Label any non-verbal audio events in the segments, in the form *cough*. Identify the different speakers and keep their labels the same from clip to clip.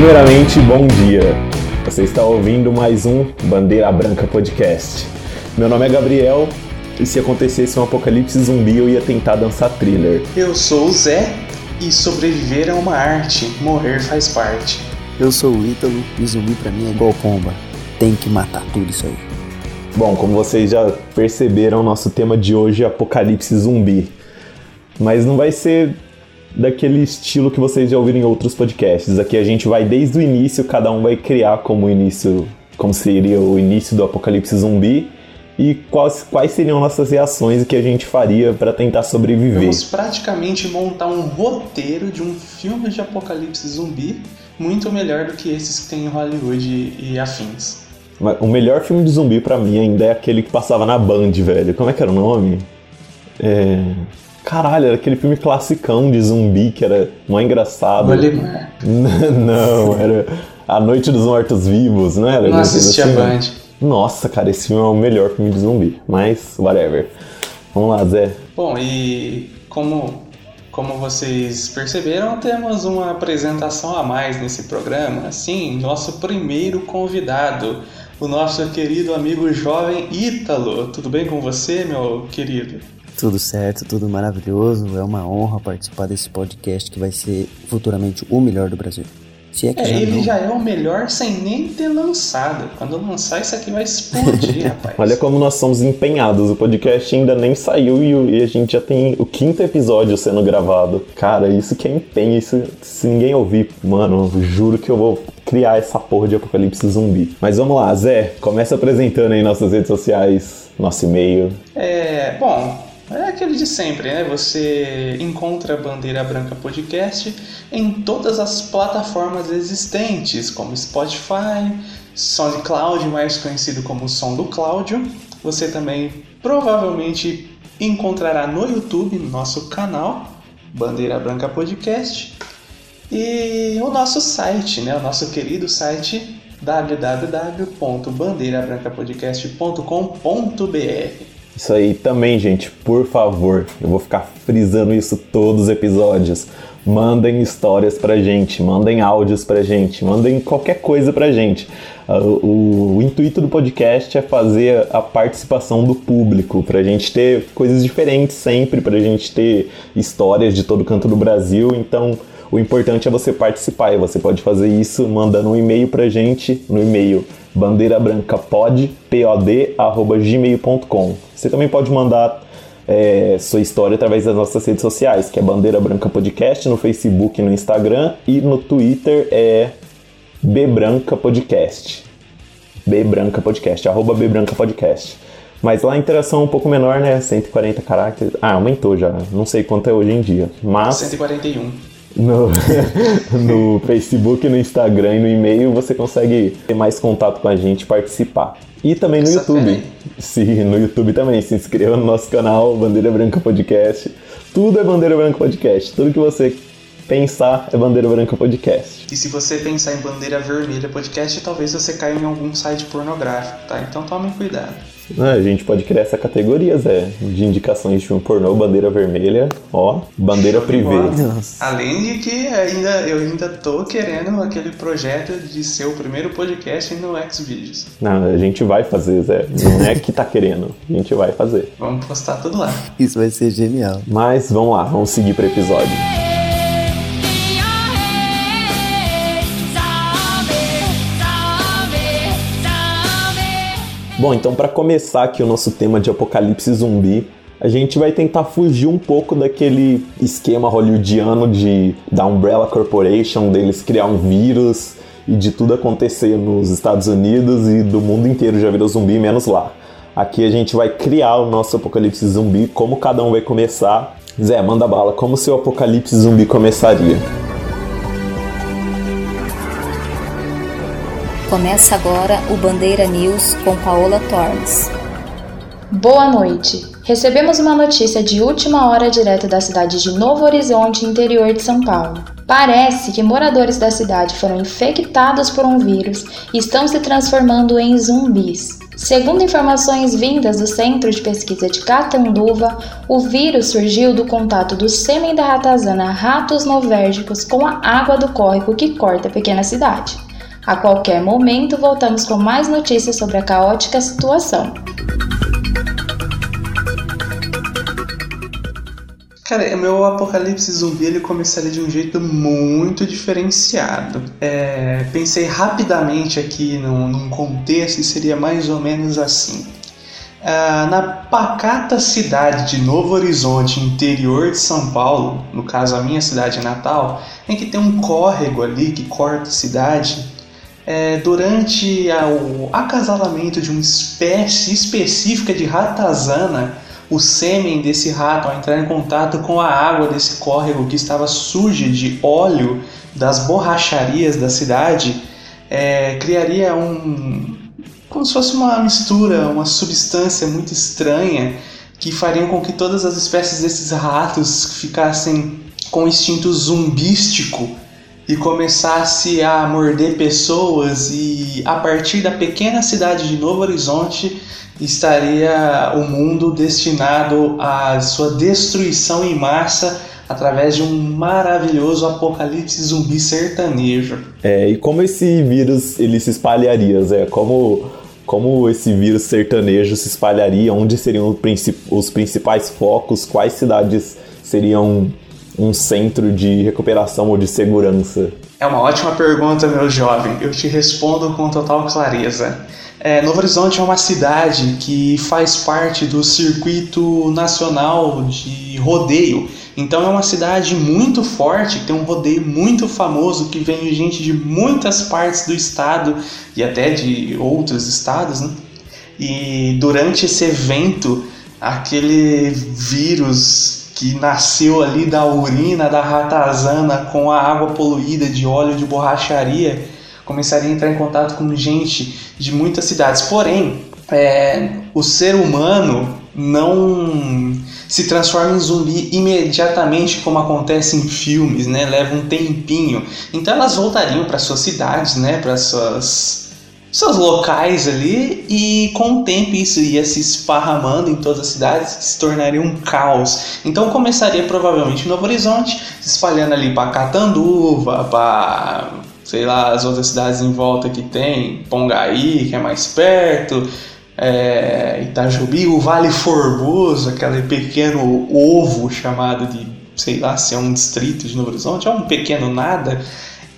Speaker 1: Primeiramente, bom dia. Você está ouvindo mais um Bandeira Branca Podcast. Meu nome é Gabriel e se acontecesse um apocalipse zumbi eu ia tentar dançar thriller.
Speaker 2: Eu sou o Zé e sobreviver é uma arte, morrer faz parte.
Speaker 3: Eu sou o Ítalo e zumbi pra mim é igual pomba. Tem que matar tudo isso aí.
Speaker 1: Bom, como vocês já perceberam, nosso tema de hoje é apocalipse zumbi. Mas não vai ser daquele estilo que vocês já ouviram em outros podcasts. Aqui a gente vai desde o início, cada um vai criar como início, como seria o início do apocalipse zumbi e quais, quais seriam nossas reações e que a gente faria para tentar sobreviver.
Speaker 2: Vamos praticamente montar um roteiro de um filme de apocalipse zumbi muito melhor do que esses que tem em Hollywood e, e afins.
Speaker 1: O melhor filme de zumbi para mim ainda é aquele que passava na Band, velho. Como é que era o nome? É... Caralho, era aquele filme classicão de zumbi que era mó engraçado.
Speaker 2: Olimar. *laughs*
Speaker 1: não, era A Noite dos Mortos Vivos, não era?
Speaker 2: Não assisti
Speaker 1: assim?
Speaker 2: a Band.
Speaker 1: Nossa, cara, esse filme é o melhor filme de zumbi. Mas, whatever. Vamos lá, Zé.
Speaker 2: Bom, e como, como vocês perceberam, temos uma apresentação a mais nesse programa. Sim, nosso primeiro convidado, o nosso querido amigo jovem Ítalo. Tudo bem com você, meu querido?
Speaker 3: Tudo certo, tudo maravilhoso. É uma honra participar desse podcast que vai ser futuramente o melhor do Brasil. Se é que
Speaker 2: É,
Speaker 3: já
Speaker 2: ele
Speaker 3: não.
Speaker 2: já é o melhor sem nem ter lançado. Quando lançar, isso aqui vai explodir, *laughs* rapaz.
Speaker 1: Olha como nós somos empenhados. O podcast ainda nem saiu e, o- e a gente já tem o quinto episódio sendo gravado. Cara, isso que é empenho. Isso, se ninguém ouvir, mano, juro que eu vou criar essa porra de apocalipse zumbi. Mas vamos lá, Zé, começa apresentando aí nossas redes sociais, nosso e-mail.
Speaker 2: É, bom, é aquele de sempre, né? Você encontra Bandeira Branca Podcast em todas as plataformas existentes, como Spotify, SoundCloud, mais conhecido como Som do Cláudio. Você também provavelmente encontrará no YouTube, no nosso canal, Bandeira Branca Podcast. E o nosso site, né? O nosso querido site www.bandeirabrancapodcast.com.br.
Speaker 1: Isso aí também, gente, por favor. Eu vou ficar frisando isso todos os episódios. Mandem histórias pra gente, mandem áudios pra gente, mandem qualquer coisa pra gente. Ah, O, o intuito do podcast é fazer a participação do público, pra gente ter coisas diferentes sempre, pra gente ter histórias de todo canto do Brasil. Então, o importante é você participar e você pode fazer isso mandando um e-mail pra gente no e-mail bandeirabrancapod, pod, arroba gmail.com. Você também pode mandar é, sua história através das nossas redes sociais, que é Bandeira Branca Podcast, no Facebook no Instagram, e no Twitter é Bbranca Podcast. Bbranca Podcast, arroba Bbranca Podcast. Mas lá a interação é um pouco menor, né? 140 caracteres. Ah, aumentou já. Não sei quanto é hoje em dia. Mas
Speaker 2: 141.
Speaker 1: no, *laughs* no Facebook, no Instagram e no e-mail você consegue ter mais contato com a gente e participar. E também no
Speaker 2: Essa
Speaker 1: YouTube. Sim, no YouTube também. Se inscreva no nosso canal Bandeira Branca Podcast. Tudo é Bandeira Branca Podcast. Tudo que você pensar é Bandeira Branca Podcast.
Speaker 2: E se você pensar em bandeira vermelha podcast, talvez você caia em algum site pornográfico, tá? Então tomem cuidado.
Speaker 1: Ah, a gente pode criar essa categoria, Zé, de indicações de filme pornô, bandeira vermelha, ó, bandeira privê.
Speaker 2: Além de que ainda, eu ainda tô querendo aquele projeto de ser o primeiro podcast no Xvideos.
Speaker 1: Não, a gente vai fazer, Zé. Não é que tá querendo, a gente vai fazer.
Speaker 2: Vamos postar tudo lá.
Speaker 3: Isso vai ser genial.
Speaker 1: Mas vamos lá, vamos seguir para o episódio. Bom, então para começar aqui o nosso tema de apocalipse zumbi, a gente vai tentar fugir um pouco daquele esquema hollywoodiano de da Umbrella Corporation, deles criar um vírus e de tudo acontecer nos Estados Unidos e do mundo inteiro já virou zumbi, menos lá. Aqui a gente vai criar o nosso apocalipse zumbi, como cada um vai começar. Zé, manda bala, como seu apocalipse zumbi começaria?
Speaker 4: Começa agora o Bandeira News com Paola Tormes.
Speaker 5: Boa noite. Recebemos uma notícia de última hora direto da cidade de Novo Horizonte, interior de São Paulo. Parece que moradores da cidade foram infectados por um vírus e estão se transformando em zumbis. Segundo informações vindas do Centro de Pesquisa de Catanduva, o vírus surgiu do contato do sêmen da ratazana ratos novérgicos com a água do córrego que corta a pequena cidade. A qualquer momento voltamos com mais notícias sobre a caótica situação.
Speaker 2: Cara, o meu apocalipse zumbi ele começaria de um jeito muito diferenciado. É, pensei rapidamente aqui num, num, contexto e seria mais ou menos assim. Ah, na pacata cidade de Novo Horizonte, interior de São Paulo, no caso a minha cidade natal, em que tem um córrego ali que corta a cidade, é, durante a, o acasalamento de uma espécie específica de ratazana, o sêmen desse rato, ao entrar em contato com a água desse córrego que estava suja de óleo das borracharias da cidade, é, criaria um. como se fosse uma mistura, uma substância muito estranha que faria com que todas as espécies desses ratos ficassem com instinto zumbístico e começasse a morder pessoas e a partir da pequena cidade de Novo Horizonte estaria o mundo destinado à sua destruição em massa através de um maravilhoso apocalipse zumbi sertanejo.
Speaker 1: É, e como esse vírus ele se espalharia, Zé? Como, como esse vírus sertanejo se espalharia? Onde seriam os principais focos? Quais cidades seriam um centro de recuperação ou de segurança?
Speaker 2: É uma ótima pergunta, meu jovem. Eu te respondo com total clareza. É, Novo Horizonte é uma cidade que faz parte do circuito nacional de rodeio. Então é uma cidade muito forte, tem um rodeio muito famoso que vem gente de muitas partes do estado e até de outros estados. Né? E durante esse evento, aquele vírus que nasceu ali da urina da ratazana com a água poluída de óleo de borracharia começaria a entrar em contato com gente de muitas cidades. Porém, é, o ser humano não se transforma em zumbi imediatamente como acontece em filmes, né? Leva um tempinho. Então elas voltariam para suas cidades, né? Para suas seus locais ali e com o tempo isso ia se esparramando em todas as cidades se tornaria um caos. Então começaria provavelmente Novo Horizonte, se espalhando ali para Catanduva, para sei lá, as outras cidades em volta que tem, Pongaí, que é mais perto, é, Itajubi, o Vale Formoso, aquele pequeno ovo chamado de, sei lá, se é um distrito de Novo Horizonte, é um pequeno nada.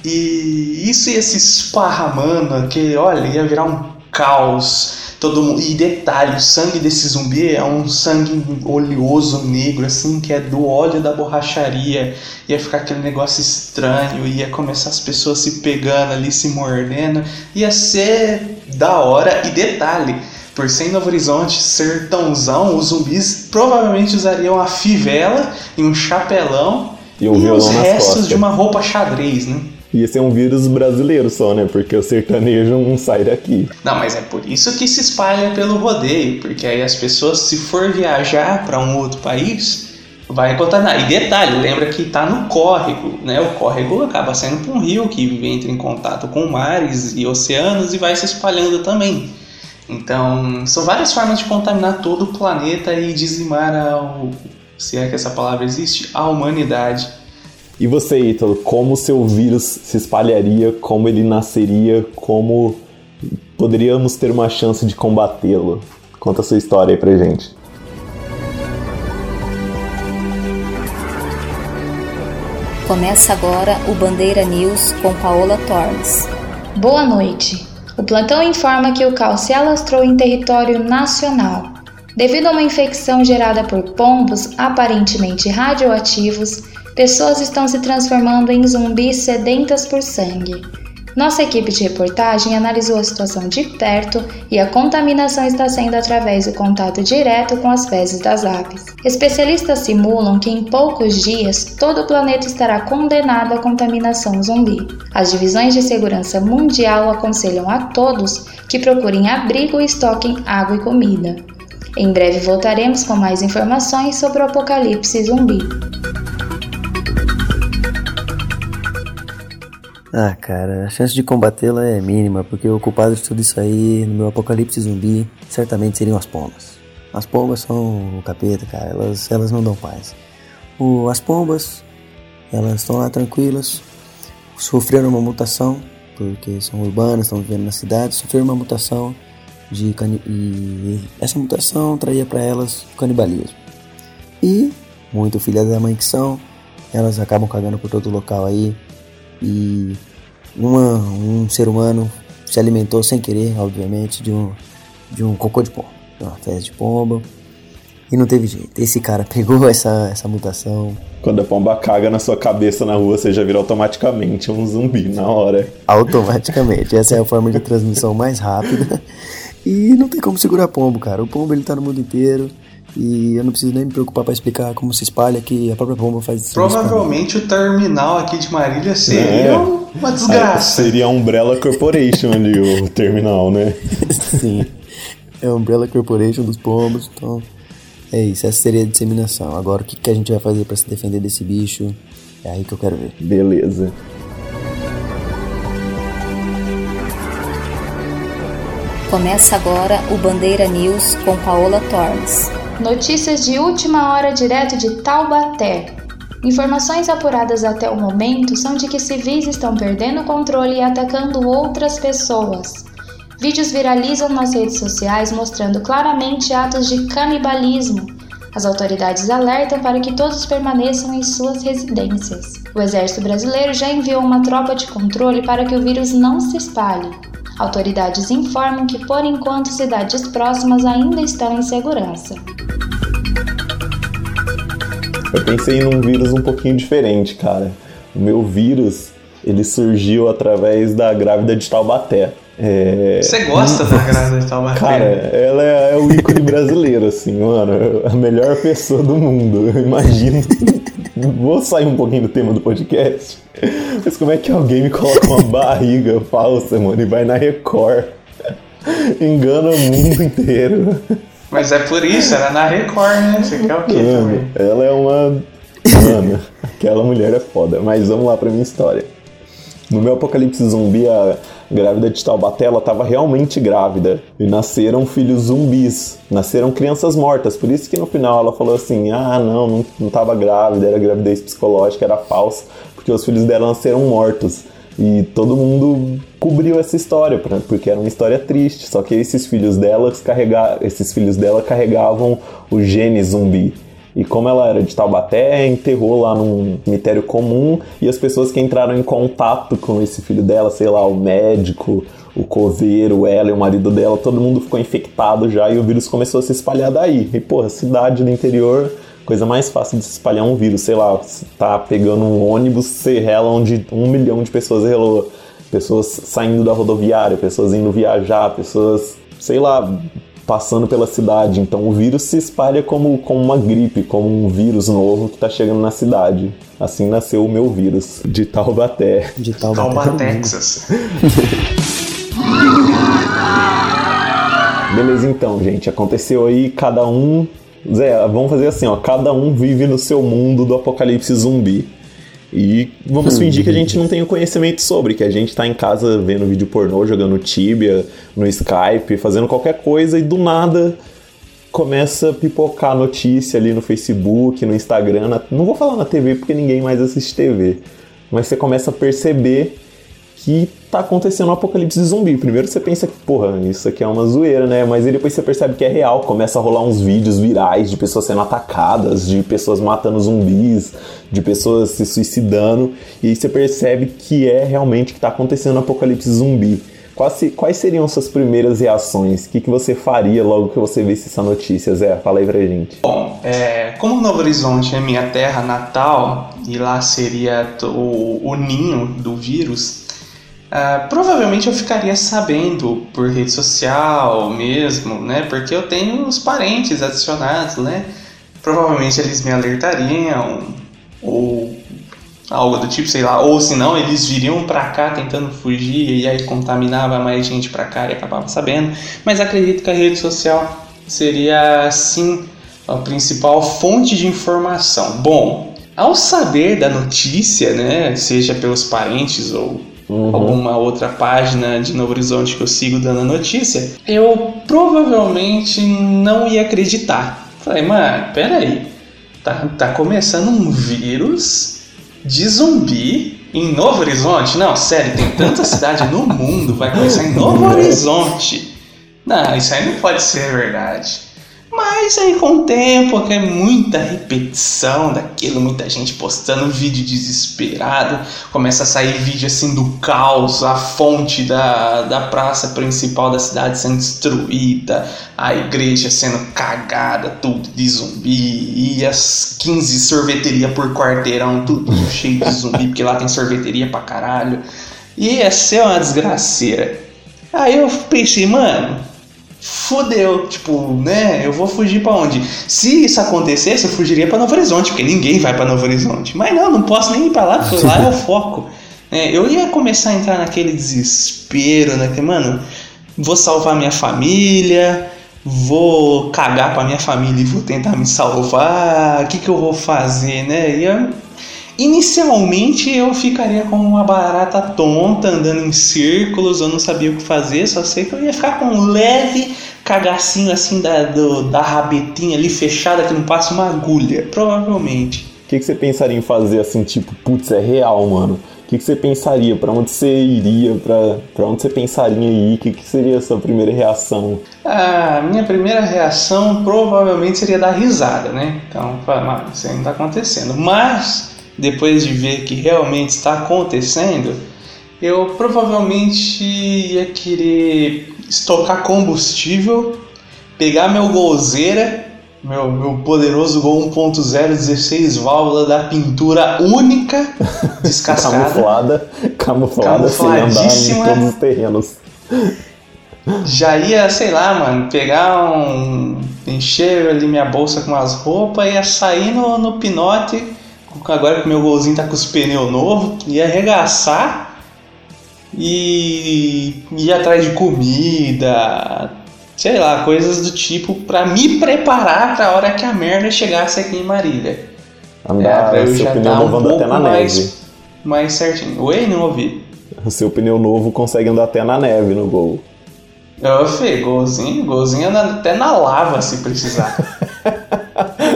Speaker 2: E isso ia se esparramando, que olha, ia virar um caos todo mundo. E detalhe, o sangue desse zumbi é um sangue oleoso, negro, assim, que é do óleo da borracharia. Ia ficar aquele negócio estranho, ia começar as pessoas se pegando ali, se mordendo. Ia ser da hora. E detalhe, por ser Novo Horizonte, sertãozão, os zumbis provavelmente usariam a fivela e um chapelão
Speaker 1: e, um e
Speaker 2: os restos de uma roupa xadrez, né?
Speaker 1: Ia ser um vírus brasileiro só, né? Porque o sertanejo não sai daqui.
Speaker 2: Não, mas é por isso que se espalha pelo rodeio, porque aí as pessoas, se for viajar para um outro país, vai contaminar. E detalhe, lembra que está no córrego, né? O córrego acaba sendo para um rio que entra em contato com mares e oceanos e vai se espalhando também. Então, são várias formas de contaminar todo o planeta e dizimar, a, se é que essa palavra existe, a humanidade.
Speaker 1: E você, Ítalo, como o seu vírus se espalharia, como ele nasceria, como poderíamos ter uma chance de combatê-lo? Conta a sua história aí pra gente.
Speaker 4: Começa agora o Bandeira News com Paola Torres.
Speaker 5: Boa noite. O plantão informa que o caos se alastrou em território nacional. Devido a uma infecção gerada por pombos aparentemente radioativos, pessoas estão se transformando em zumbis sedentas por sangue. Nossa equipe de reportagem analisou a situação de perto e a contaminação está sendo através do contato direto com as fezes das aves. Especialistas simulam que em poucos dias todo o planeta estará condenado à contaminação zumbi. As divisões de segurança mundial aconselham a todos que procurem abrigo e estoquem água e comida. Em breve voltaremos com mais informações sobre o apocalipse zumbi.
Speaker 3: Ah, cara, a chance de combatê-la é mínima, porque o culpado de tudo isso aí, no meu apocalipse zumbi, certamente seriam as pombas. As pombas são o capeta, cara, elas, elas não dão paz. O, as pombas, elas estão lá tranquilas, sofreram uma mutação, porque são urbanas, estão vivendo na cidade, sofreram uma mutação de e essa mutação traía para elas canibalismo. E, muito filhas da mãe que são, elas acabam cagando por todo local aí. E uma, um ser humano se alimentou sem querer, obviamente, de um, de um cocô de pomba, de uma fezes de pomba. E não teve jeito. Esse cara pegou *laughs* essa, essa mutação.
Speaker 1: Quando a pomba caga na sua cabeça na rua, você já vira automaticamente um zumbi na hora.
Speaker 3: Automaticamente. Essa é a forma de transmissão mais rápida. *laughs* E não tem como segurar pombo, cara. O pombo ele tá no mundo inteiro. E eu não preciso nem me preocupar para explicar como se espalha, que a própria bomba faz isso.
Speaker 2: Provavelmente o terminal aqui de Marília seria é. uma desgraça.
Speaker 1: É, seria a Umbrella Corporation ali, o terminal, né? *laughs*
Speaker 3: Sim. É a Umbrella Corporation dos pombos, então. É isso, essa seria a disseminação. Agora, o que, que a gente vai fazer para se defender desse bicho? É aí que eu quero ver.
Speaker 1: Beleza.
Speaker 4: Começa agora o Bandeira News com Paola Torres.
Speaker 5: Notícias de última hora direto de Taubaté. Informações apuradas até o momento são de que civis estão perdendo o controle e atacando outras pessoas. Vídeos viralizam nas redes sociais mostrando claramente atos de canibalismo. As autoridades alertam para que todos permaneçam em suas residências. O Exército Brasileiro já enviou uma tropa de controle para que o vírus não se espalhe. Autoridades informam que, por enquanto, cidades próximas ainda estão em segurança.
Speaker 1: Eu pensei num vírus um pouquinho diferente, cara. O meu vírus, ele surgiu através da grávida de Taubaté.
Speaker 2: É... Você gosta da grávida de Taubaté?
Speaker 1: Cara, ela é, é o ícone brasileiro, assim, mano. A melhor pessoa do mundo. Eu imagino. Vou sair um pouquinho do tema do podcast. Mas como é que alguém me coloca uma barriga falsa, mano, e vai na Record? Engana o mundo inteiro.
Speaker 2: Mas é por isso, era na Record, né? Você quer o quê
Speaker 1: Mano, também? Ela é uma. Mano, aquela mulher é foda. Mas vamos lá pra minha história. No meu apocalipse zumbi, a grávida de Taubaté, ela tava realmente grávida. E nasceram filhos zumbis. Nasceram crianças mortas. Por isso que no final ela falou assim: ah, não, não, não tava grávida, era gravidez psicológica, era falsa. Porque os filhos dela nasceram mortos. E todo mundo cobriu essa história, porque era uma história triste. Só que esses filhos dela, carrega, esses filhos dela carregavam o gene zumbi. E como ela era de Taubaté, enterrou lá num cemitério comum e as pessoas que entraram em contato com esse filho dela, sei lá, o médico, o coveiro, ela e o marido dela, todo mundo ficou infectado já e o vírus começou a se espalhar daí. E porra, cidade do interior coisa mais fácil de se espalhar um vírus, sei lá, tá pegando um ônibus, você rela onde um milhão de pessoas relou. Pessoas saindo da rodoviária, pessoas indo viajar, pessoas, sei lá, passando pela cidade. Então o vírus se espalha como, como uma gripe, como um vírus novo que tá chegando na cidade. Assim nasceu o meu vírus, de Taubaté.
Speaker 3: De Taubaté,
Speaker 2: Taubaté Texas. *laughs*
Speaker 1: Beleza, então, gente. Aconteceu aí, cada um Zé, vamos fazer assim, ó. Cada um vive no seu mundo do apocalipse zumbi. E vamos fingir que a gente não tem o conhecimento sobre, que a gente tá em casa vendo vídeo pornô, jogando Tibia, no Skype, fazendo qualquer coisa e do nada começa a pipocar notícia ali no Facebook, no Instagram. Na... Não vou falar na TV porque ninguém mais assiste TV. Mas você começa a perceber que tá acontecendo um apocalipse zumbi. Primeiro você pensa que, porra, isso aqui é uma zoeira, né? Mas aí depois você percebe que é real. Começa a rolar uns vídeos virais de pessoas sendo atacadas, de pessoas matando zumbis, de pessoas se suicidando. E aí você percebe que é realmente que tá acontecendo um apocalipse zumbi. Quais, quais seriam suas primeiras reações? O que, que você faria logo que você visse essa notícia, Zé? Fala aí pra gente.
Speaker 2: Bom, é, como Novo Horizonte é minha terra natal e lá seria o, o ninho do vírus, Uh, provavelmente eu ficaria sabendo por rede social mesmo, né? Porque eu tenho os parentes adicionados, né? Provavelmente eles me alertariam ou algo do tipo, sei lá, ou se não, eles viriam para cá tentando fugir e aí contaminava mais gente para cá e acabava sabendo. Mas acredito que a rede social seria sim a principal fonte de informação. Bom, ao saber da notícia, né, seja pelos parentes ou uhum. alguma outra página de Novo Horizonte que eu sigo dando a notícia, eu provavelmente não ia acreditar. Falei, mano, peraí, tá, tá começando um vírus de zumbi em Novo Horizonte? Não, sério, tem tanta cidade no mundo, vai começar em Novo *laughs* Horizonte. Não, isso aí não pode ser verdade. Mas aí com o tempo, que é muita repetição daquilo, muita gente postando vídeo desesperado, começa a sair vídeo assim do caos, a fonte da, da praça principal da cidade sendo destruída, a igreja sendo cagada, tudo de zumbi, e as 15 sorveterias por quarteirão, tudo *laughs* cheio de zumbi, porque lá tem sorveteria pra caralho. E ia ser uma desgraceira. Aí eu pensei, mano, fodeu, tipo, né? Eu vou fugir para onde? Se isso acontecesse, eu fugiria para Novo Horizonte, porque ninguém vai para Novo Horizonte. Mas não, não posso nem ir para lá, porque lá é o *laughs* foco. É, eu ia começar a entrar naquele desespero, né? Que, mano, vou salvar minha família, vou cagar para minha família e vou tentar me salvar. O que, que eu vou fazer, né? Ia Inicialmente eu ficaria como uma barata tonta andando em círculos, eu não sabia o que fazer, só sei que eu ia ficar com um leve cagacinho assim da, do, da rabetinha ali fechada que não passa uma agulha, provavelmente.
Speaker 1: O que, que você pensaria em fazer assim, tipo, putz, é real, mano? O que, que você pensaria? Para onde você iria? Para onde você pensaria em ir? O que, que seria a sua primeira reação?
Speaker 2: A minha primeira reação provavelmente seria dar risada, né? Então, mano, isso aí não tá acontecendo. Mas depois de ver que realmente está acontecendo, eu provavelmente ia querer estocar combustível, pegar meu golzeira, meu, meu poderoso Gol 1.0 16 válvula da pintura única, *laughs* descascada.
Speaker 1: camuflada, camuflada sem andar em todos os terrenos.
Speaker 2: Já ia, sei lá, mano, pegar um. encher ali minha bolsa com as roupas, ia sair no, no pinote agora que meu golzinho tá com os pneus novos, ia arregaçar e ir atrás de comida, sei lá, coisas do tipo para me preparar para a hora que a merda chegasse aqui em Marília.
Speaker 1: Andar, é, eu seu já pneu novo um anda até na mais, neve.
Speaker 2: Mais certinho. Oi, não ouvi.
Speaker 1: O seu pneu novo consegue andar até na neve no gol.
Speaker 2: Eu, Fê, golzinho, golzinho anda até na lava se precisar. *laughs*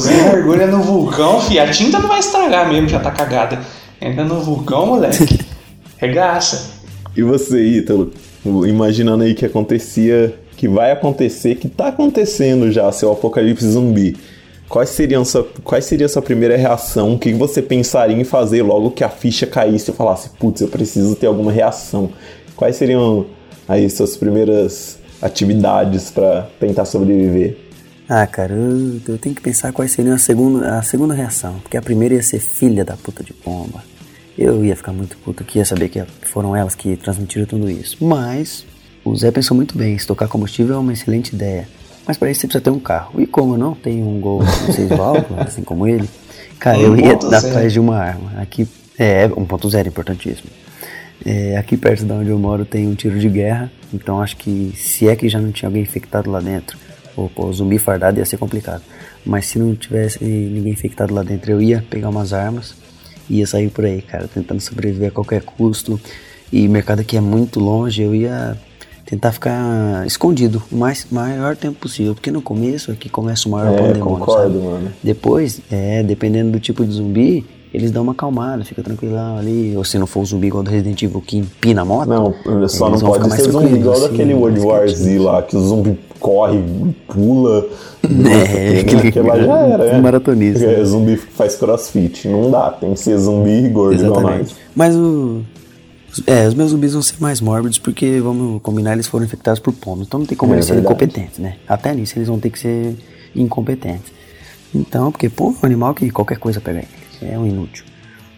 Speaker 2: Você mergulha no vulcão, fi, a tinta não vai estragar mesmo, já tá cagada. Entra no vulcão, moleque. *laughs* Regaça.
Speaker 1: E você, Ítalo? Imaginando aí que acontecia, que vai acontecer, que tá acontecendo já, seu apocalipse zumbi. Quais seriam sua, quais seria a sua primeira reação? O que você pensaria em fazer logo que a ficha caísse e falasse, putz, eu preciso ter alguma reação? Quais seriam aí suas primeiras atividades para tentar sobreviver?
Speaker 3: Ah, cara, eu, eu, tenho que pensar quais seriam a segunda, a segunda reação. Porque a primeira ia ser filha da puta de pomba. Eu ia ficar muito puto que ia saber que foram elas que transmitiram tudo isso. Mas o Zé pensou muito bem, estocar combustível é uma excelente ideia. Mas para isso você precisa ter um carro. E como eu não tenho um Gol com seis válvulas, *laughs* assim como ele, cara, eu ia atrás de uma arma. Aqui é 1.0, importantíssimo. É, aqui perto de onde eu moro tem um tiro de guerra, então acho que se é que já não tinha alguém infectado lá dentro, Pô, pô, zumbi fardado ia ser complicado. Mas se não tivesse ninguém infectado lá dentro, eu ia pegar umas armas e ia sair por aí, cara, tentando sobreviver a qualquer custo. E mercado aqui é muito longe, eu ia tentar ficar escondido o mais, maior tempo possível. Porque no começo aqui começa o maior
Speaker 1: é,
Speaker 3: pandemônio,
Speaker 1: concordo, sabe? mano.
Speaker 3: Depois, é, dependendo do tipo de zumbi, eles dão uma acalmada, fica tranquilão ali. Ou se não for o zumbi igual do Resident Evil que empina a moto.
Speaker 1: Não, só não pode ser zumbi igual assim, daquele World War Z lá, que o zumbi corre, pula. *laughs*
Speaker 3: É, aquele, aquele lá já era, *laughs* né? Maratonista.
Speaker 1: É, zumbi faz crossfit. Não dá, tem que ser zumbi gordo igual nós.
Speaker 3: Mas o. É, os meus zumbis vão ser mais mórbidos porque, vamos combinar, eles foram infectados por pombos. Então não tem como é, eles serem incompetentes, né? Até nisso eles vão ter que ser incompetentes. Então, porque pombo é um animal que qualquer coisa pega ele é um inútil.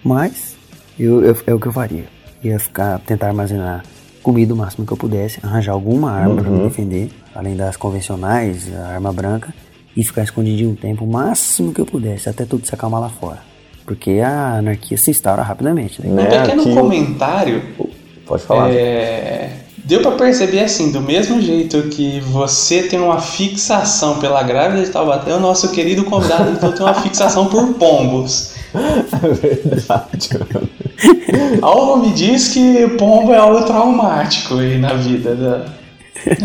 Speaker 3: Mas eu, eu, é o que eu faria. Ia ficar, tentar armazenar comida o máximo que eu pudesse, arranjar alguma arma uhum. para me defender, além das convencionais, a arma branca, e ficar escondidinho um tempo o máximo que eu pudesse, até tudo se acalmar lá fora. Porque a anarquia se instaura rapidamente.
Speaker 2: Né? Um pequeno Aqui... comentário.
Speaker 1: Pode falar.
Speaker 2: É... Deu para perceber assim, do mesmo jeito que você tem uma fixação pela grávida de Taubaté, o nosso querido convidado então tem uma fixação por pombos.
Speaker 1: É verdade, mano. *laughs*
Speaker 2: Algo me diz que pombo é algo traumático aí na vida. Da...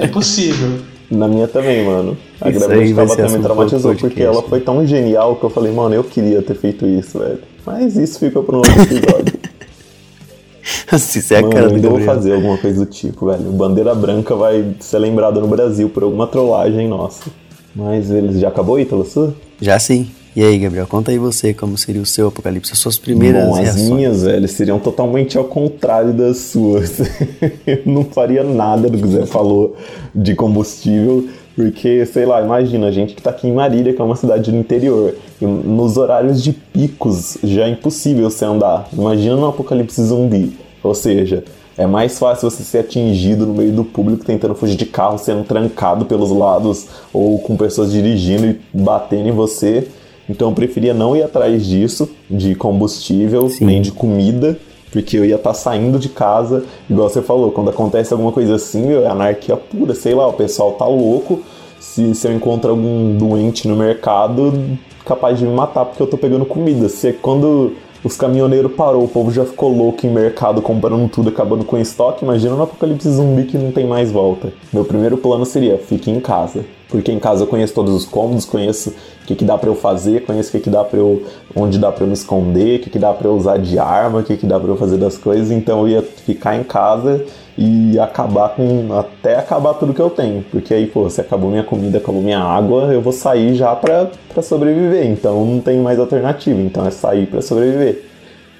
Speaker 2: É possível.
Speaker 1: Na minha também, mano. A
Speaker 3: Isso
Speaker 1: gravidez tava também traumatizou, porque
Speaker 3: podcast.
Speaker 1: ela foi tão genial que eu falei, mano, eu queria ter feito isso, velho. Mas isso fica para um outro episódio. *laughs*
Speaker 3: Se isso é a
Speaker 1: Mano,
Speaker 3: cara
Speaker 1: eu
Speaker 3: do
Speaker 1: ainda vou fazer alguma coisa do tipo, velho. Bandeira branca vai ser lembrada no Brasil por alguma trollagem nossa. Mas eles já acabou, Ítalo Sul?
Speaker 3: Já sim. E aí, Gabriel, conta aí você como seria o seu apocalipse, as suas primeiras
Speaker 1: Bom, as
Speaker 3: reações.
Speaker 1: minhas, velho, seriam totalmente ao contrário das suas. *laughs* eu não faria nada do que o Zé falou de combustível, porque, sei lá, imagina, a gente que tá aqui em Marília, que é uma cidade do interior, nos horários de picos já é impossível você andar. Imagina no apocalipse zumbi. Ou seja, é mais fácil você ser atingido no meio do público tentando fugir de carro, sendo trancado pelos lados ou com pessoas dirigindo e batendo em você. Então eu preferia não ir atrás disso, de combustível,
Speaker 3: Sim.
Speaker 1: nem de comida, porque eu ia estar saindo de casa, igual você falou, quando acontece alguma coisa assim, é anarquia pura, sei lá, o pessoal tá louco. Se, se eu encontro algum doente no mercado, capaz de me matar porque eu tô pegando comida. Se é quando os caminhoneiros parou, o povo já ficou louco em mercado comprando tudo, acabando com estoque, imagina no apocalipse zumbi que não tem mais volta. Meu primeiro plano seria, fique em casa. Porque em casa eu conheço todos os cômodos, conheço o que, que dá pra eu fazer, conheço o que, que dá para eu. onde dá pra eu me esconder, o que, que dá pra eu usar de arma, o que, que dá pra eu fazer das coisas. Então eu ia ficar em casa e acabar com. até acabar tudo que eu tenho. Porque aí, pô, se acabou minha comida, acabou minha água, eu vou sair já pra, pra sobreviver. Então não tem mais alternativa. Então é sair pra sobreviver.